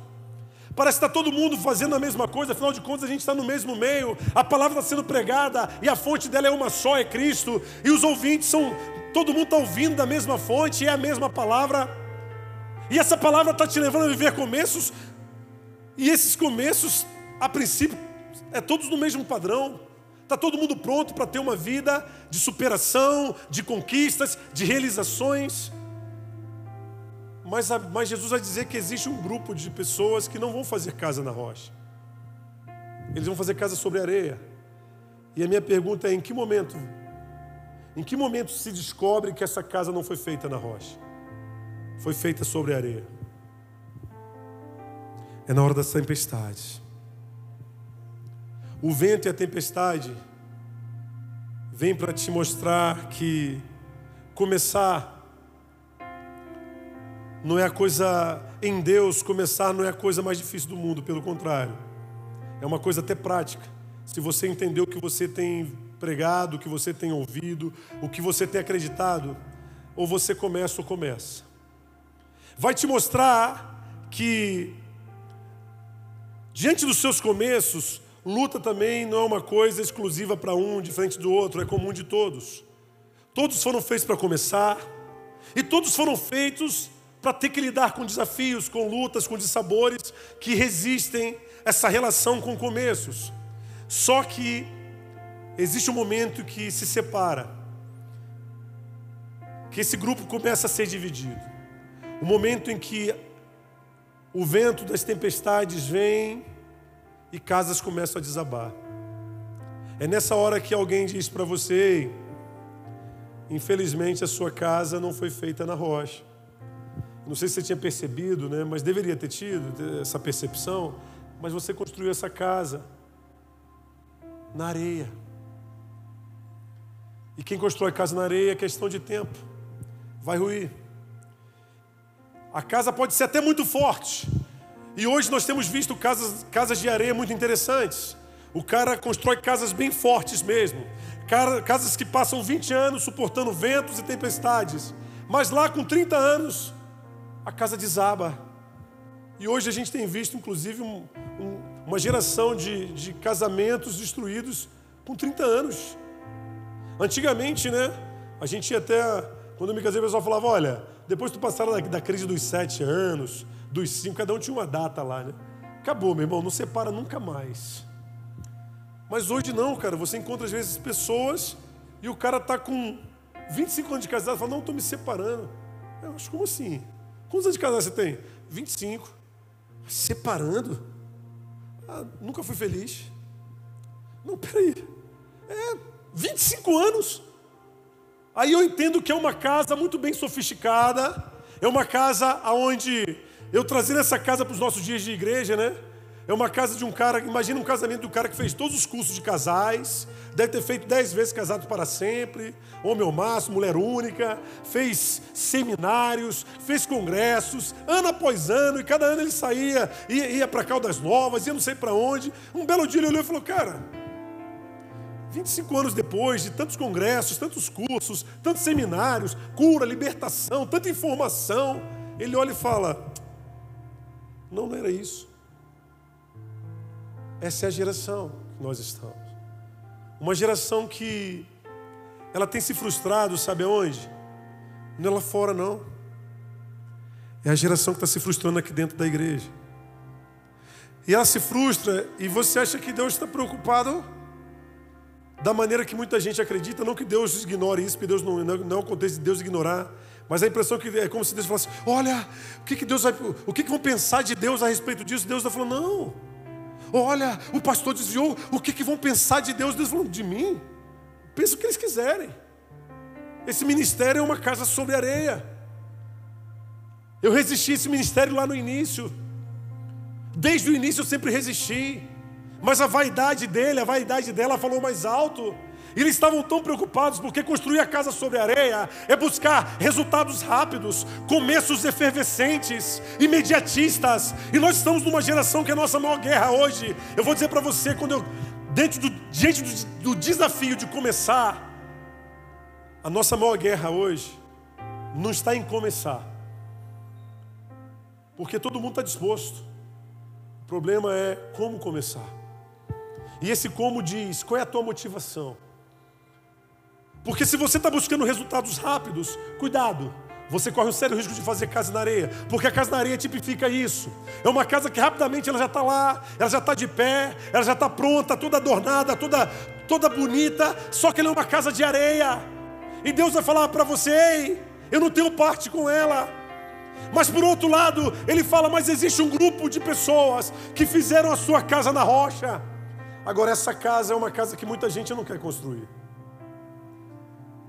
Parece que está todo mundo fazendo a mesma coisa, afinal de contas a gente está no mesmo meio, a palavra está sendo pregada e a fonte dela é uma só, é Cristo, e os ouvintes são, todo mundo está ouvindo da mesma fonte, é a mesma palavra, e essa palavra está te levando a viver começos, e esses começos, a princípio, é todos no mesmo padrão. Está todo mundo pronto para ter uma vida de superação, de conquistas, de realizações. Mas, mas Jesus vai dizer que existe um grupo de pessoas que não vão fazer casa na rocha. Eles vão fazer casa sobre areia. E a minha pergunta é: em que momento? Em que momento se descobre que essa casa não foi feita na rocha? Foi feita sobre areia. É na hora das tempestades. O vento e a tempestade vêm para te mostrar que começar não é a coisa em Deus, começar não é a coisa mais difícil do mundo, pelo contrário. É uma coisa até prática. Se você entender o que você tem pregado, o que você tem ouvido, o que você tem acreditado, ou você começa ou começa. Vai te mostrar que diante dos seus começos, Luta também não é uma coisa exclusiva para um, diferente do outro, é comum de todos. Todos foram feitos para começar, e todos foram feitos para ter que lidar com desafios, com lutas, com dissabores que resistem essa relação com começos. Só que existe um momento que se separa, que esse grupo começa a ser dividido. O momento em que o vento das tempestades vem e casas começam a desabar. É nessa hora que alguém diz para você: infelizmente a sua casa não foi feita na rocha. Não sei se você tinha percebido, né, mas deveria ter tido essa percepção. Mas você construiu essa casa na areia. E quem constrói casa na areia é questão de tempo. Vai ruir. A casa pode ser até muito forte. E hoje nós temos visto casas, casas de areia muito interessantes. O cara constrói casas bem fortes mesmo. Casas que passam 20 anos suportando ventos e tempestades. Mas lá com 30 anos, a casa desaba. E hoje a gente tem visto, inclusive, um, um, uma geração de, de casamentos destruídos com 30 anos. Antigamente, né? A gente ia até. Quando eu me casei, o pessoal falava: olha, depois tu passaram da, da crise dos sete anos, dos cinco, cada um tinha uma data lá, né? Acabou, meu irmão, não separa nunca mais. Mas hoje não, cara. Você encontra às vezes pessoas e o cara tá com 25 anos de casado e fala: não, estou me separando. Eu acho como assim? Quantos anos de casado você tem? 25. Separando? Ah, nunca fui feliz. Não, peraí. É 25 anos. Aí eu entendo que é uma casa muito bem sofisticada, é uma casa onde eu trazendo essa casa para os nossos dias de igreja, né? É uma casa de um cara, imagina um casamento do cara que fez todos os cursos de casais, deve ter feito dez vezes casado para sempre, homem ao máximo, mulher única, fez seminários, fez congressos, ano após ano, e cada ano ele saía, ia, ia para Caldas Novas, ia não sei para onde. Um belo dia ele olhou e falou: Cara, 25 anos depois de tantos congressos, tantos cursos, tantos seminários, cura, libertação, tanta informação, ele olha e fala: Não, não era isso. Essa é a geração que nós estamos. Uma geração que ela tem se frustrado, sabe aonde? Não é lá fora, não. É a geração que está se frustrando aqui dentro da igreja. E ela se frustra e você acha que Deus está preocupado da maneira que muita gente acredita, não que Deus ignore isso, porque Deus não, não é o contexto de Deus ignorar, mas a impressão que é como se Deus falasse: olha, o que, que Deus vai, o que, que vão pensar de Deus a respeito disso? Deus está falando, não. Olha, o pastor desviou, o que, que vão pensar de Deus? Deus falando, de mim? Pensa o que eles quiserem. Esse ministério é uma casa sobre areia. Eu resisti a esse ministério lá no início. Desde o início eu sempre resisti. Mas a vaidade dele, a vaidade dela falou mais alto. Eles estavam tão preocupados porque construir a casa sobre areia é buscar resultados rápidos, começos efervescentes, imediatistas. E nós estamos numa geração que é a nossa maior guerra hoje. Eu vou dizer para você, quando eu, dentro do, diante do, do desafio de começar, a nossa maior guerra hoje não está em começar, porque todo mundo está disposto. O problema é como começar. E esse como diz: qual é a tua motivação? Porque se você está buscando resultados rápidos, cuidado, você corre um sério risco de fazer casa na areia, porque a casa na areia tipifica isso. É uma casa que rapidamente ela já está lá, ela já está de pé, ela já está pronta, toda adornada, toda, toda bonita, só que ela é uma casa de areia. E Deus vai falar para você: ei, eu não tenho parte com ela. Mas por outro lado, ele fala: mas existe um grupo de pessoas que fizeram a sua casa na rocha. Agora, essa casa é uma casa que muita gente não quer construir.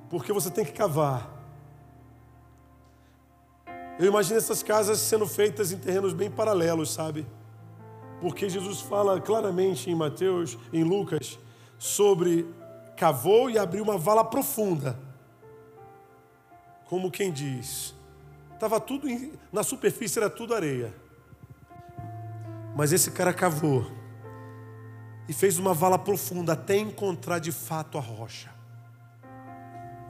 Porque você tem que cavar. Eu imagino essas casas sendo feitas em terrenos bem paralelos, sabe? Porque Jesus fala claramente em Mateus, em Lucas, sobre cavou e abriu uma vala profunda. Como quem diz, estava tudo na superfície era tudo areia. Mas esse cara cavou e fez uma vala profunda até encontrar de fato a rocha.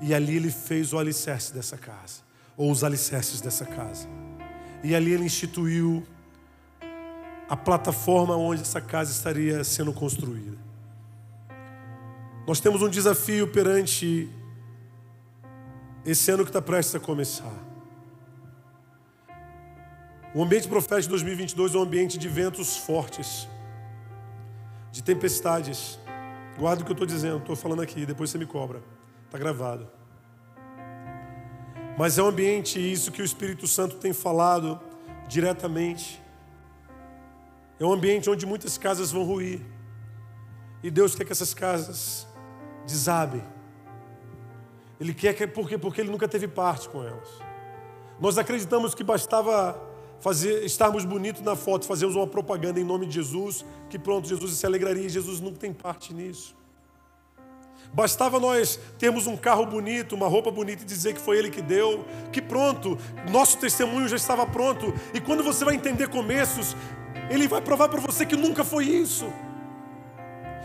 E ali ele fez o alicerce dessa casa, ou os alicerces dessa casa. E ali ele instituiu a plataforma onde essa casa estaria sendo construída. Nós temos um desafio perante esse ano que está prestes a começar. O ambiente profético de 2022 é um ambiente de ventos fortes, de tempestades. Guarda o que eu estou dizendo, estou falando aqui, depois você me cobra. Está gravado. Mas é um ambiente, isso que o Espírito Santo tem falado diretamente. É um ambiente onde muitas casas vão ruir. E Deus quer que essas casas desabem. Ele quer que porque porque ele nunca teve parte com elas. Nós acreditamos que bastava fazer estarmos bonitos na foto, fazermos uma propaganda em nome de Jesus, que pronto, Jesus se alegraria, Jesus nunca tem parte nisso. Bastava nós termos um carro bonito, uma roupa bonita e dizer que foi Ele que deu, que pronto, nosso testemunho já estava pronto. E quando você vai entender começos, Ele vai provar para você que nunca foi isso.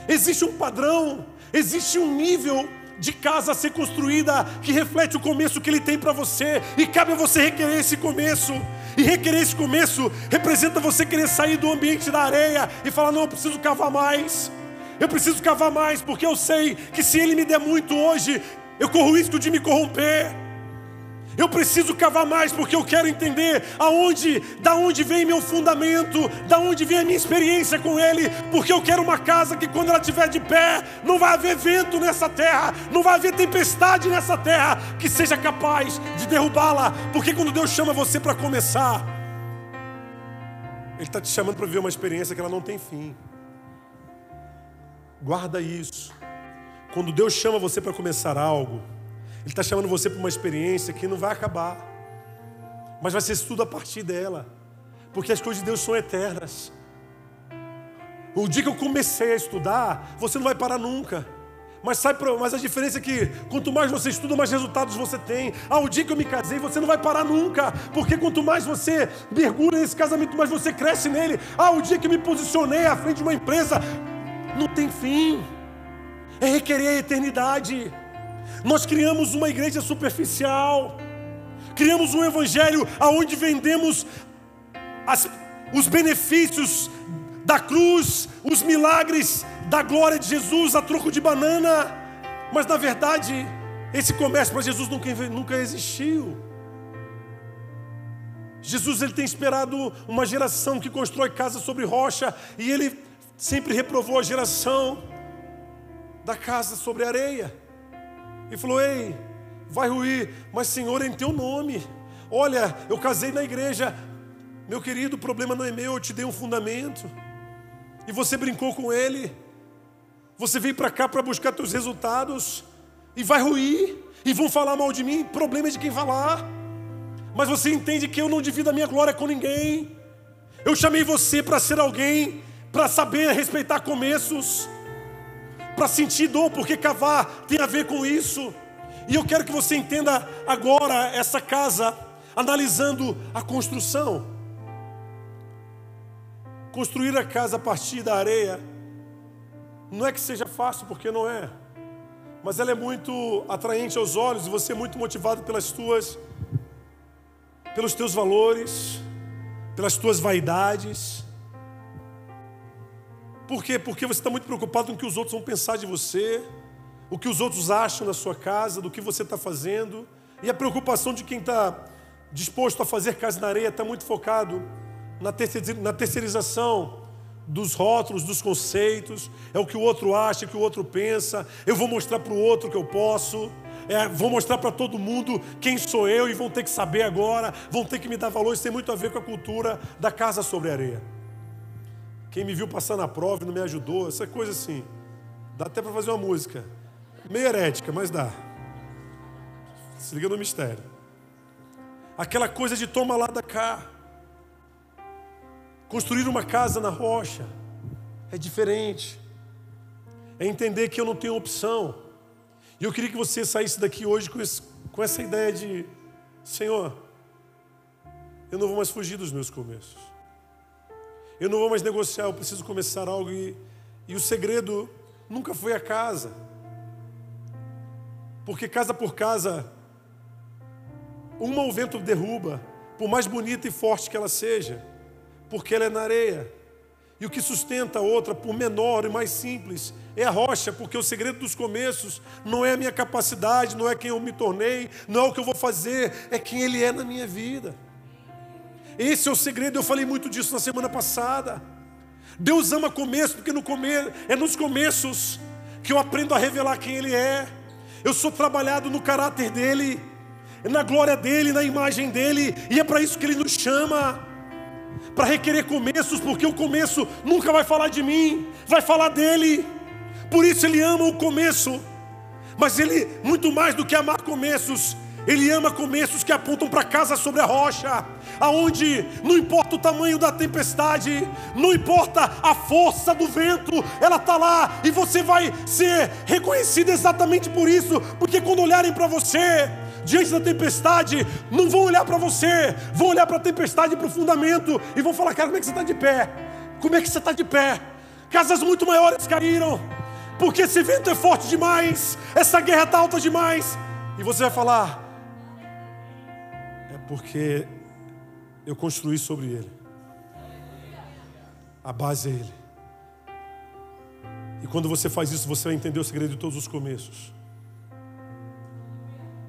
Existe um padrão, existe um nível de casa a ser construída que reflete o começo que Ele tem para você, e cabe a você requerer esse começo. E requerer esse começo representa você querer sair do ambiente da areia e falar: não, eu preciso cavar mais. Eu preciso cavar mais, porque eu sei que se Ele me der muito hoje, eu corro o risco de me corromper. Eu preciso cavar mais porque eu quero entender aonde, da onde vem meu fundamento, da onde vem a minha experiência com Ele, porque eu quero uma casa que quando ela estiver de pé, não vai haver vento nessa terra, não vai haver tempestade nessa terra que seja capaz de derrubá-la, porque quando Deus chama você para começar, Ele está te chamando para viver uma experiência que ela não tem fim. Guarda isso. Quando Deus chama você para começar algo, Ele está chamando você para uma experiência que não vai acabar, mas vai ser tudo a partir dela, porque as coisas de Deus são eternas. O dia que eu comecei a estudar, você não vai parar nunca. Mas, sabe, mas a diferença é que quanto mais você estuda, mais resultados você tem. Ah, o dia que eu me casei, você não vai parar nunca. Porque quanto mais você mergulha nesse casamento, mais você cresce nele. Ah, o dia que eu me posicionei à frente de uma empresa, não tem fim, é requerer a eternidade. Nós criamos uma igreja superficial, criamos um evangelho aonde vendemos as, os benefícios da cruz, os milagres da glória de Jesus a troco de banana, mas na verdade, esse comércio para Jesus nunca, nunca existiu. Jesus ele tem esperado uma geração que constrói casa sobre rocha e ele sempre reprovou a geração da casa sobre areia. E falou: Ei, vai ruir, mas Senhor, em teu nome. Olha, eu casei na igreja. Meu querido, o problema não é meu, eu te dei um fundamento. E você brincou com ele. Você veio para cá para buscar teus resultados. E vai ruir. E vão falar mal de mim. Problema é de quem falar. Mas você entende que eu não divido a minha glória com ninguém. Eu chamei você para ser alguém para saber respeitar começos, para sentir dor, porque cavar tem a ver com isso. E eu quero que você entenda agora essa casa, analisando a construção. Construir a casa a partir da areia, não é que seja fácil, porque não é, mas ela é muito atraente aos olhos e você é muito motivado pelas tuas, pelos teus valores, pelas tuas vaidades. Por quê? Porque você está muito preocupado com o que os outros vão pensar de você, o que os outros acham da sua casa, do que você está fazendo. E a preocupação de quem está disposto a fazer casa na areia está muito focado na terceirização dos rótulos, dos conceitos, é o que o outro acha, o que o outro pensa. Eu vou mostrar para o outro que eu posso. É, vou mostrar para todo mundo quem sou eu e vão ter que saber agora, vão ter que me dar valor. Isso tem muito a ver com a cultura da casa sobre areia. Quem me viu passar na prova e não me ajudou, essa coisa assim. Dá até para fazer uma música. Meio herética, mas dá. Se liga no mistério. Aquela coisa de toma lá da cá. Construir uma casa na rocha é diferente. É entender que eu não tenho opção. E eu queria que você saísse daqui hoje com, esse, com essa ideia de: Senhor, eu não vou mais fugir dos meus começos. Eu não vou mais negociar, eu preciso começar algo. E, e o segredo nunca foi a casa. Porque casa por casa, uma o vento derruba, por mais bonita e forte que ela seja, porque ela é na areia. E o que sustenta a outra, por menor e mais simples, é a rocha, porque o segredo dos começos não é a minha capacidade, não é quem eu me tornei, não é o que eu vou fazer, é quem Ele é na minha vida. Esse é o segredo, eu falei muito disso na semana passada. Deus ama começo, porque no comer, é nos começos que eu aprendo a revelar quem Ele é. Eu sou trabalhado no caráter dEle, na glória dEle, na imagem dEle, e é para isso que Ele nos chama para requerer começos, porque o começo nunca vai falar de mim, vai falar dele. Por isso ele ama o começo. Mas ele, muito mais do que amar começos, Ele ama começos que apontam para casa sobre a rocha, aonde não importa o tamanho da tempestade, não importa a força do vento, ela está lá e você vai ser reconhecido exatamente por isso, porque quando olharem para você diante da tempestade, não vão olhar para você, vão olhar para a tempestade para o fundamento e vão falar: Cara, como é que você está de pé? Como é que você está de pé? Casas muito maiores caíram, porque esse vento é forte demais, essa guerra está alta demais, e você vai falar: porque eu construí sobre ele. A base é ele. E quando você faz isso, você vai entender o segredo de todos os começos.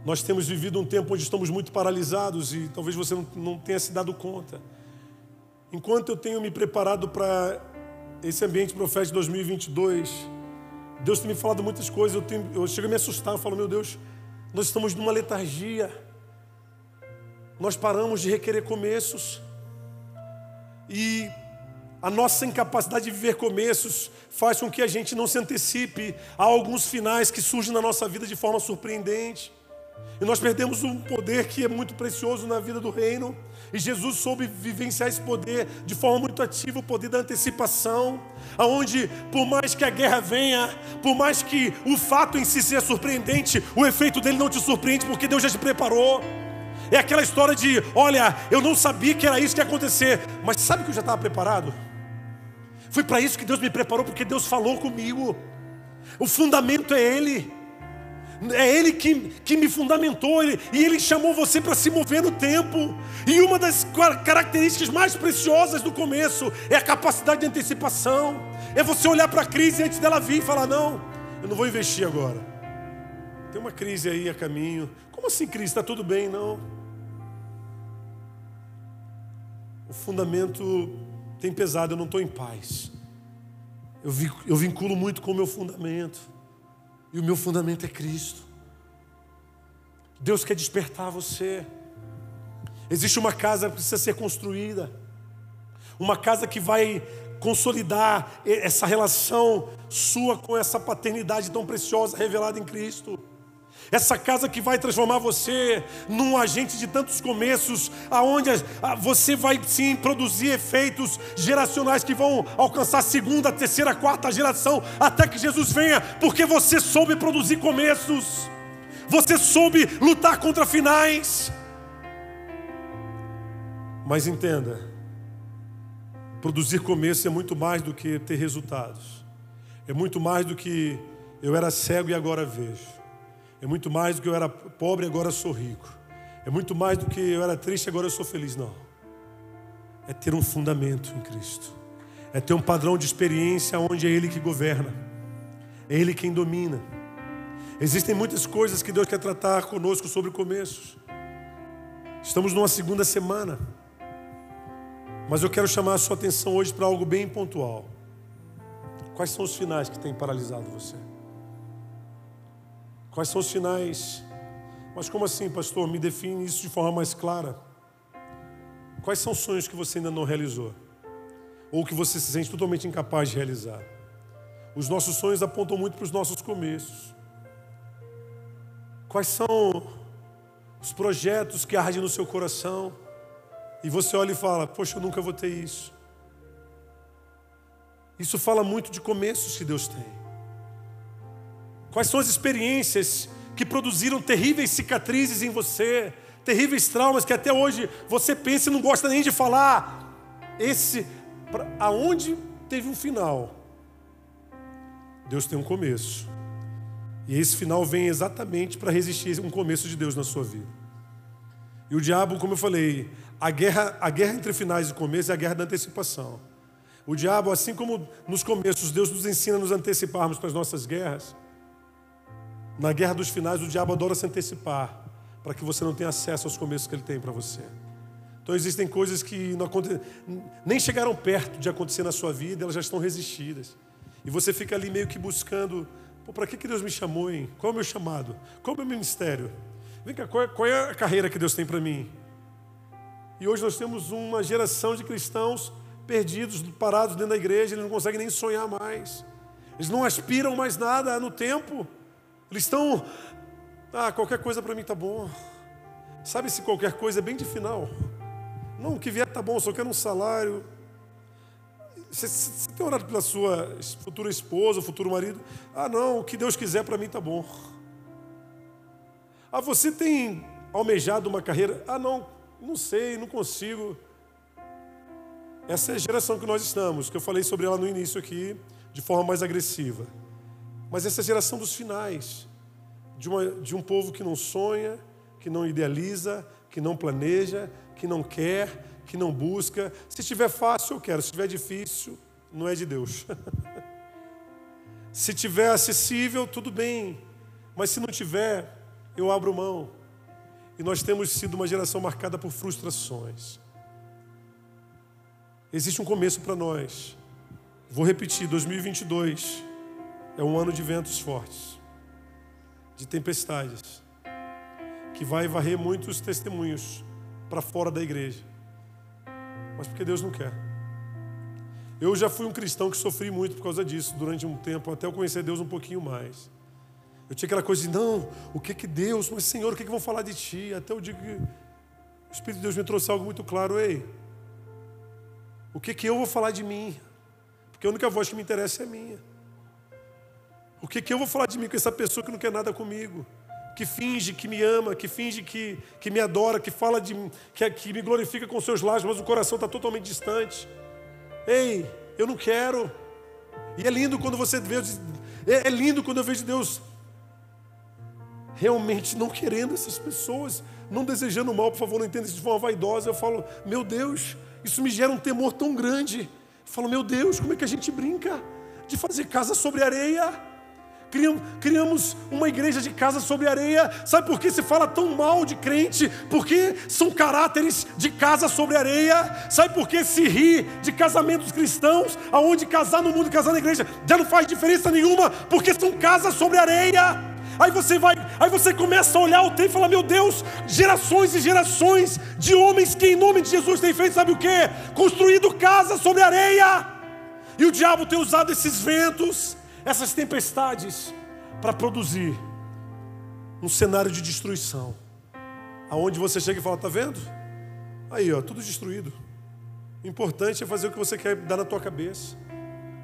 Nós temos vivido um tempo onde estamos muito paralisados e talvez você não, tenha se dado conta. Enquanto eu tenho me preparado para esse ambiente profético de 2022, Deus tem me falado muitas coisas. Eu, tenho, eu chego a me assustar, eu falo, meu Deus, nós estamos numa letargia nós paramos de requerer começos. E a nossa incapacidade de viver começos faz com que a gente não se antecipe a alguns finais que surgem na nossa vida de forma surpreendente. E nós perdemos um poder que é muito precioso na vida do reino. E Jesus soube vivenciar esse poder de forma muito ativa, o poder da antecipação, aonde por mais que a guerra venha, por mais que o fato em si seja surpreendente, o efeito dele não te surpreende porque Deus já te preparou. É aquela história de: olha, eu não sabia que era isso que ia acontecer, mas sabe que eu já estava preparado? Foi para isso que Deus me preparou, porque Deus falou comigo. O fundamento é Ele. É Ele que, que me fundamentou, ele, e Ele chamou você para se mover no tempo. E uma das características mais preciosas do começo é a capacidade de antecipação. É você olhar para a crise antes dela vir e falar: não, eu não vou investir agora. Tem uma crise aí a caminho. Como assim, crise? Está tudo bem? Não. O fundamento tem pesado, eu não estou em paz. Eu, vinculo muito com o meu fundamento. E o meu fundamento é Cristo. Deus quer despertar você. Existe uma casa que precisa ser construída. Uma casa que vai consolidar essa relação sua com essa paternidade tão preciosa revelada em Cristo. Essa casa que vai transformar você num agente de tantos começos, aonde você vai sim produzir efeitos geracionais que vão alcançar a segunda, terceira, quarta geração, até que Jesus venha, porque você soube produzir começos, você soube lutar contra finais. Mas entenda, produzir começo é muito mais do que ter resultados, é muito mais do que eu era cego e agora vejo. É muito mais do que eu era pobre agora sou rico. É muito mais do que eu era triste agora eu sou feliz. Não. É ter um fundamento em Cristo. É ter um padrão de experiência onde é Ele que governa. É Ele quem domina. Existem muitas coisas que Deus quer tratar conosco sobre começos. Estamos numa segunda semana. Mas eu quero chamar a sua atenção hoje para algo bem pontual. Quais são os finais que têm paralisado você? Quais são os sinais? Mas como assim, pastor? Me define isso de forma mais clara. Quais são os sonhos que você ainda não realizou? Ou que você se sente totalmente incapaz de realizar? Os nossos sonhos apontam muito para os nossos começos. Quais são os projetos que ardem no seu coração? E você olha e fala: Poxa, eu nunca vou ter isso. Isso fala muito de começos que Deus tem. Quais são as experiências que produziram terríveis cicatrizes em você, terríveis traumas que até hoje você pensa e não gosta nem de falar? Esse, pra, aonde teve um final, Deus tem um começo. E esse final vem exatamente para resistir um começo de Deus na sua vida. E o diabo, como eu falei, a guerra, a guerra entre finais e começo é a guerra da antecipação. O diabo, assim como nos começos Deus nos ensina a nos anteciparmos para as nossas guerras, na guerra dos finais, o diabo adora se antecipar para que você não tenha acesso aos começos que ele tem para você. Então existem coisas que não aconte... nem chegaram perto de acontecer na sua vida, elas já estão resistidas. E você fica ali meio que buscando, para que, que Deus me chamou, hein? Qual é o meu chamado? Qual é o meu ministério? Vem cá, qual é, qual é a carreira que Deus tem para mim? E hoje nós temos uma geração de cristãos perdidos, parados dentro da igreja, eles não conseguem nem sonhar mais. Eles não aspiram mais nada no tempo. Eles estão, ah, qualquer coisa para mim tá bom. Sabe se qualquer coisa é bem de final. Não, o que vier tá bom, só quero um salário. Você, tem orado pela sua futura esposa, futuro marido? Ah, não, o que Deus quiser para mim tá bom. Ah, você tem almejado uma carreira? Ah, não, não sei, não consigo. Essa é a geração que nós estamos, que eu falei sobre ela no início aqui, de forma mais agressiva. Mas essa é geração dos finais, de, uma, de um povo que não sonha, que não idealiza, que não planeja, que não quer, que não busca. Se estiver fácil, eu quero. Se estiver difícil, não é de Deus. se estiver acessível, tudo bem. Mas se não tiver, eu abro mão. E nós temos sido uma geração marcada por frustrações. Existe um começo para nós. Vou repetir: 2022 é um ano de ventos fortes, de tempestades, que vai varrer muitos testemunhos para fora da igreja, mas porque Deus não quer. Eu já fui um cristão que sofri muito por causa disso durante um tempo, até eu conhecer Deus um pouquinho mais. Eu tinha aquela coisa de, não, o que que Deus, mas Senhor, o que que vão falar de ti? Até eu digo que o Espírito de Deus me trouxe algo muito claro, ei, o que, que eu vou falar de mim? Porque a única voz que me interessa é a minha. O que, que eu vou falar de mim com essa pessoa que não quer nada comigo? Que finge que me ama, que finge que, que me adora, que fala de que, que me glorifica com seus lábios, mas o coração está totalmente distante. Ei, eu não quero. E é lindo quando você vê, é, é lindo quando eu vejo Deus realmente não querendo essas pessoas, não desejando mal, por favor, não entenda isso de forma vaidosa. Eu falo, meu Deus, isso me gera um temor tão grande. Eu falo, meu Deus, como é que a gente brinca de fazer casa sobre areia? Criamos uma igreja de casa sobre areia. Sabe por que se fala tão mal de crente? Porque são caráteres de casa sobre areia. Sabe por que se ri de casamentos cristãos, aonde casar no mundo e casar na igreja já não faz diferença nenhuma? Porque são casas sobre areia. Aí você vai, aí você começa a olhar o tempo e falar: Meu Deus, gerações e gerações de homens que em nome de Jesus têm feito, sabe o que? Construído casa sobre areia. E o diabo tem usado esses ventos, essas tempestades, para produzir um cenário de destruição. Aonde você chega e fala: Está vendo? Aí, ó, tudo destruído. O importante é fazer o que você quer dar na tua cabeça.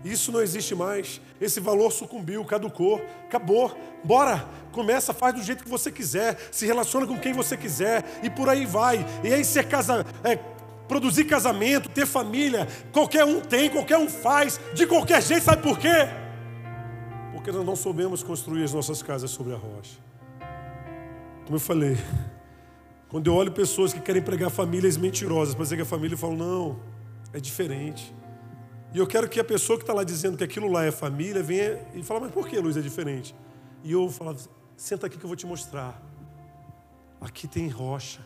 Isso não existe mais. Esse valor sucumbiu, caducou, acabou. Bora, começa, faz do jeito que você quiser, se relaciona com quem você quiser e por aí vai. E aí se é casa, é, produzir casamento, ter família, qualquer um tem, qualquer um faz, de qualquer jeito, sabe por quê? Porque nós não soubemos construir as nossas casas sobre a rocha. Como eu falei, quando eu olho pessoas que querem pregar famílias mentirosas para dizer que a família, eu falo, não, é diferente. E eu quero que a pessoa que está lá dizendo que aquilo lá é família venha e fale, mas por que, Luiz, é diferente? E eu falo, senta aqui que eu vou te mostrar. Aqui tem rocha.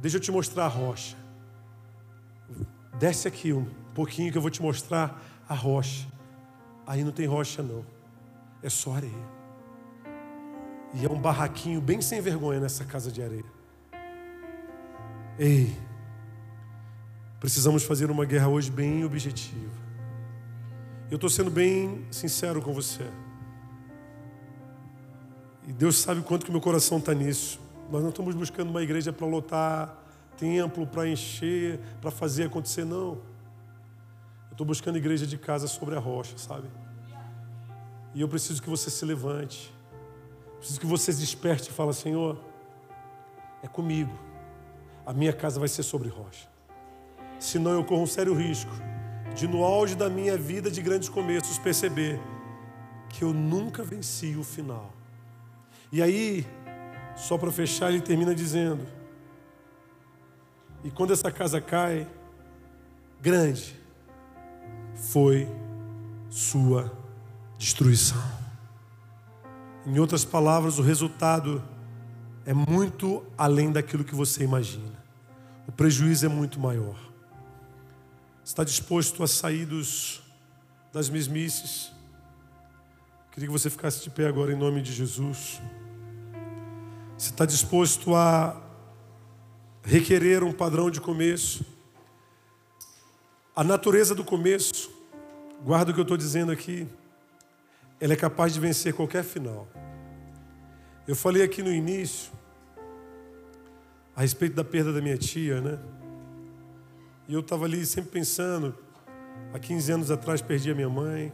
Deixa eu te mostrar a rocha. Desce aqui um pouquinho que eu vou te mostrar a rocha. Aí não tem rocha não. É só areia. E é um barraquinho bem sem vergonha nessa casa de areia. Ei, Precisamos fazer uma guerra hoje bem objetiva. Eu estou sendo bem sincero com você. E Deus sabe quanto que meu coração está nisso. Nós não estamos buscando uma igreja para lotar templo, para encher, para fazer acontecer, não. Estou buscando igreja de casa sobre a rocha, sabe? E eu preciso que você se levante. Preciso que você desperte e fale, Senhor, é comigo. A minha casa vai ser sobre rocha senão eu corro um sério risco de, no auge da minha vida de grandes começos, perceber que eu nunca venci o final. E aí, só para fechar, ele termina dizendo: E quando essa casa cai, grande foi sua destruição. Em outras palavras, o resultado é muito além daquilo que você imagina. O prejuízo é muito maior está disposto a sair dos, das mesmices. Queria que você ficasse de pé agora em nome de Jesus. Você está disposto a requerer um padrão de começo? A natureza do começo, guarda o que eu estou dizendo aqui, ela é capaz de vencer qualquer final. Eu falei aqui no início a respeito da perda da minha tia, né? E eu estava ali sempre pensando, há 15 anos atrás perdi a minha mãe.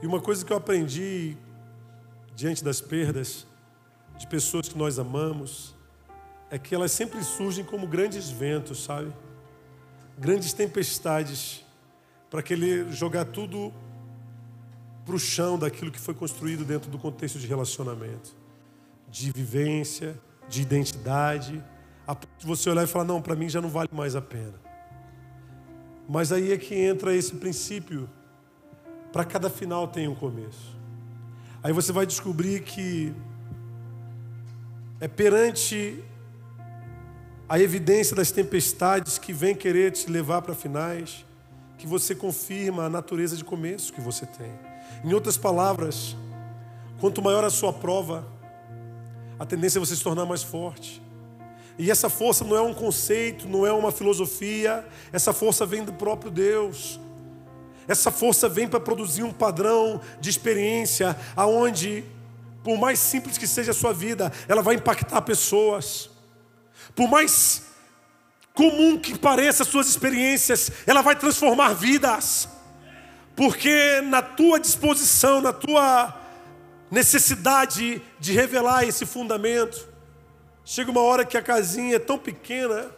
E uma coisa que eu aprendi diante das perdas de pessoas que nós amamos é que elas sempre surgem como grandes ventos, sabe? Grandes tempestades para aquele jogar tudo para o chão daquilo que foi construído dentro do contexto de relacionamento, de vivência, de identidade, a ponto de você olhar e falar: não, para mim já não vale mais a pena. Mas aí é que entra esse princípio: para cada final tem um começo. Aí você vai descobrir que é perante a evidência das tempestades que vem querer te levar para finais, que você confirma a natureza de começo que você tem. Em outras palavras, quanto maior a sua prova, a tendência é você se tornar mais forte. E essa força não é um conceito, não é uma filosofia, essa força vem do próprio Deus. Essa força vem para produzir um padrão de experiência aonde, por mais simples que seja a sua vida, ela vai impactar pessoas. Por mais comum que pareça as suas experiências, ela vai transformar vidas. Porque na tua disposição, na tua necessidade de revelar esse fundamento, chega uma hora que a casinha é tão pequena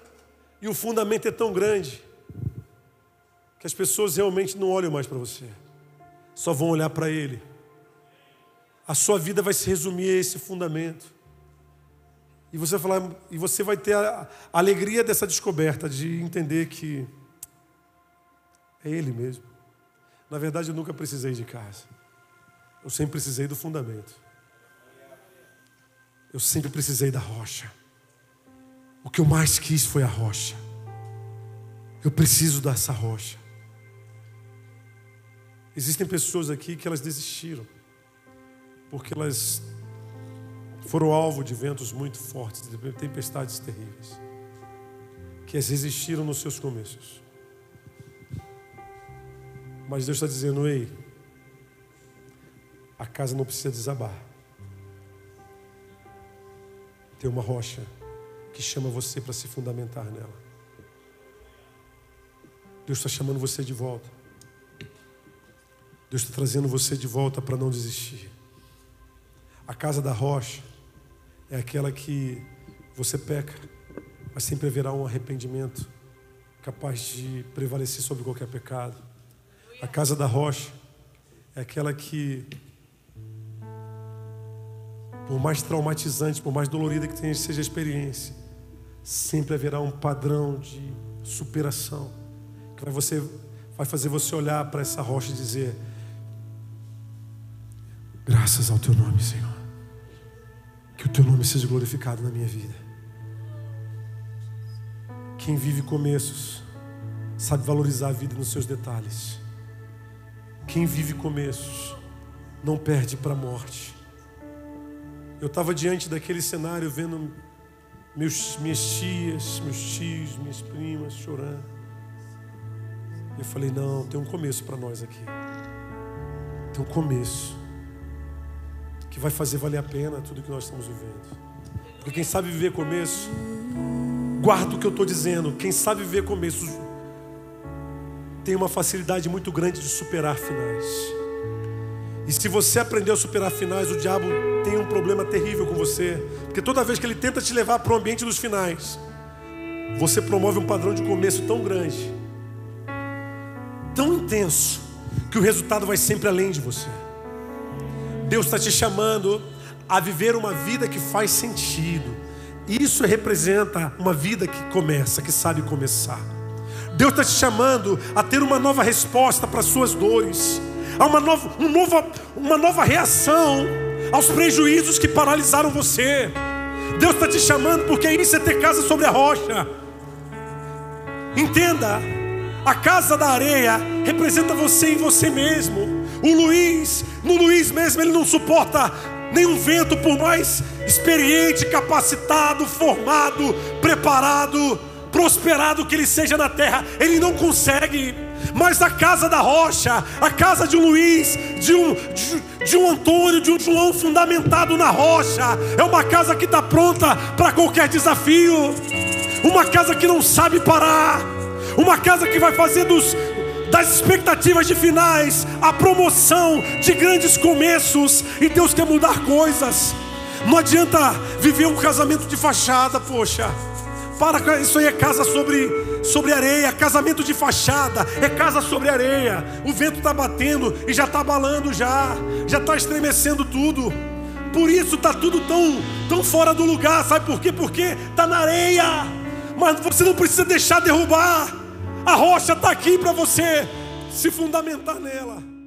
e o fundamento é tão grande que as pessoas realmente não olham mais para você, só vão olhar para ele. A sua vida vai se resumir a esse fundamento. E você falar, e você vai ter a alegria dessa descoberta de entender que é ele mesmo. Na verdade, eu nunca precisei de casa. Eu sempre precisei do fundamento. Eu sempre precisei da rocha. O que eu mais quis foi a rocha. Eu preciso dessa rocha. Existem pessoas aqui que elas desistiram, porque elas foram alvo de ventos muito fortes, de tempestades terríveis, que as resistiram nos seus começos. Mas Deus está dizendo: ei, a casa não precisa desabar. Tem uma rocha que chama você para se fundamentar nela. Deus está chamando você de volta. Deus está trazendo você de volta para não desistir. A casa da rocha é aquela que você peca, mas sempre haverá um arrependimento capaz de prevalecer sobre qualquer pecado. A casa da rocha é aquela que, por mais traumatizante, por mais dolorida que tenha, seja a experiência, sempre haverá um padrão de superação que vai, você, vai fazer você olhar para essa rocha e dizer: Graças ao teu nome, Senhor. Que o teu nome seja glorificado na minha vida. Quem vive começos sabe valorizar a vida nos seus detalhes. Quem vive começos não perde para a morte. Eu estava diante daquele cenário vendo meus, minhas tias, meus tios, minhas primas chorando. Eu falei: não, tem um começo para nós aqui. Tem um começo que vai fazer valer a pena tudo que nós estamos vivendo. Porque quem sabe viver começo, guarda o que eu estou dizendo. Quem sabe viver começo tem uma facilidade muito grande de superar finais. E se você aprendeu a superar finais, o diabo tem um problema terrível com você. Porque toda vez que ele tenta te levar para o ambiente dos finais, você promove um padrão de começo tão grande, tão intenso, que o resultado vai sempre além de você. Deus está te chamando a viver uma vida que faz sentido. Isso representa uma vida que começa, que sabe começar. Deus está te chamando a ter uma nova resposta para as suas dores, a uma nova, um uma nova reação aos prejuízos que paralisaram você. Deus está te chamando porque isso é ter casa sobre a rocha. Entenda, a casa da areia representa você em você mesmo. O Luiz, no Luiz mesmo, ele não suporta nenhum vento, por mais experiente, capacitado, formado, preparado prosperado que ele seja na terra, ele não consegue, Mas a casa da rocha, a casa de um Luiz, de um, de, de um Antônio, de um João fundamentado na rocha, é uma casa que está pronta para qualquer desafio, uma casa que não sabe parar, uma casa que vai fazer dos, das expectativas de finais a promoção de grandes começos, e Deus quer mudar coisas. Não adianta viver um casamento de fachada, poxa. Para, isso aí é casa sobre, sobre areia, casamento de fachada, é casa sobre areia. O vento está batendo e já está abalando já, já está estremecendo tudo. Por isso está tudo tão, tão fora do lugar, sabe por quê? Porque está na areia. Mas você não precisa deixar derrubar. A rocha está aqui para você se fundamentar nela.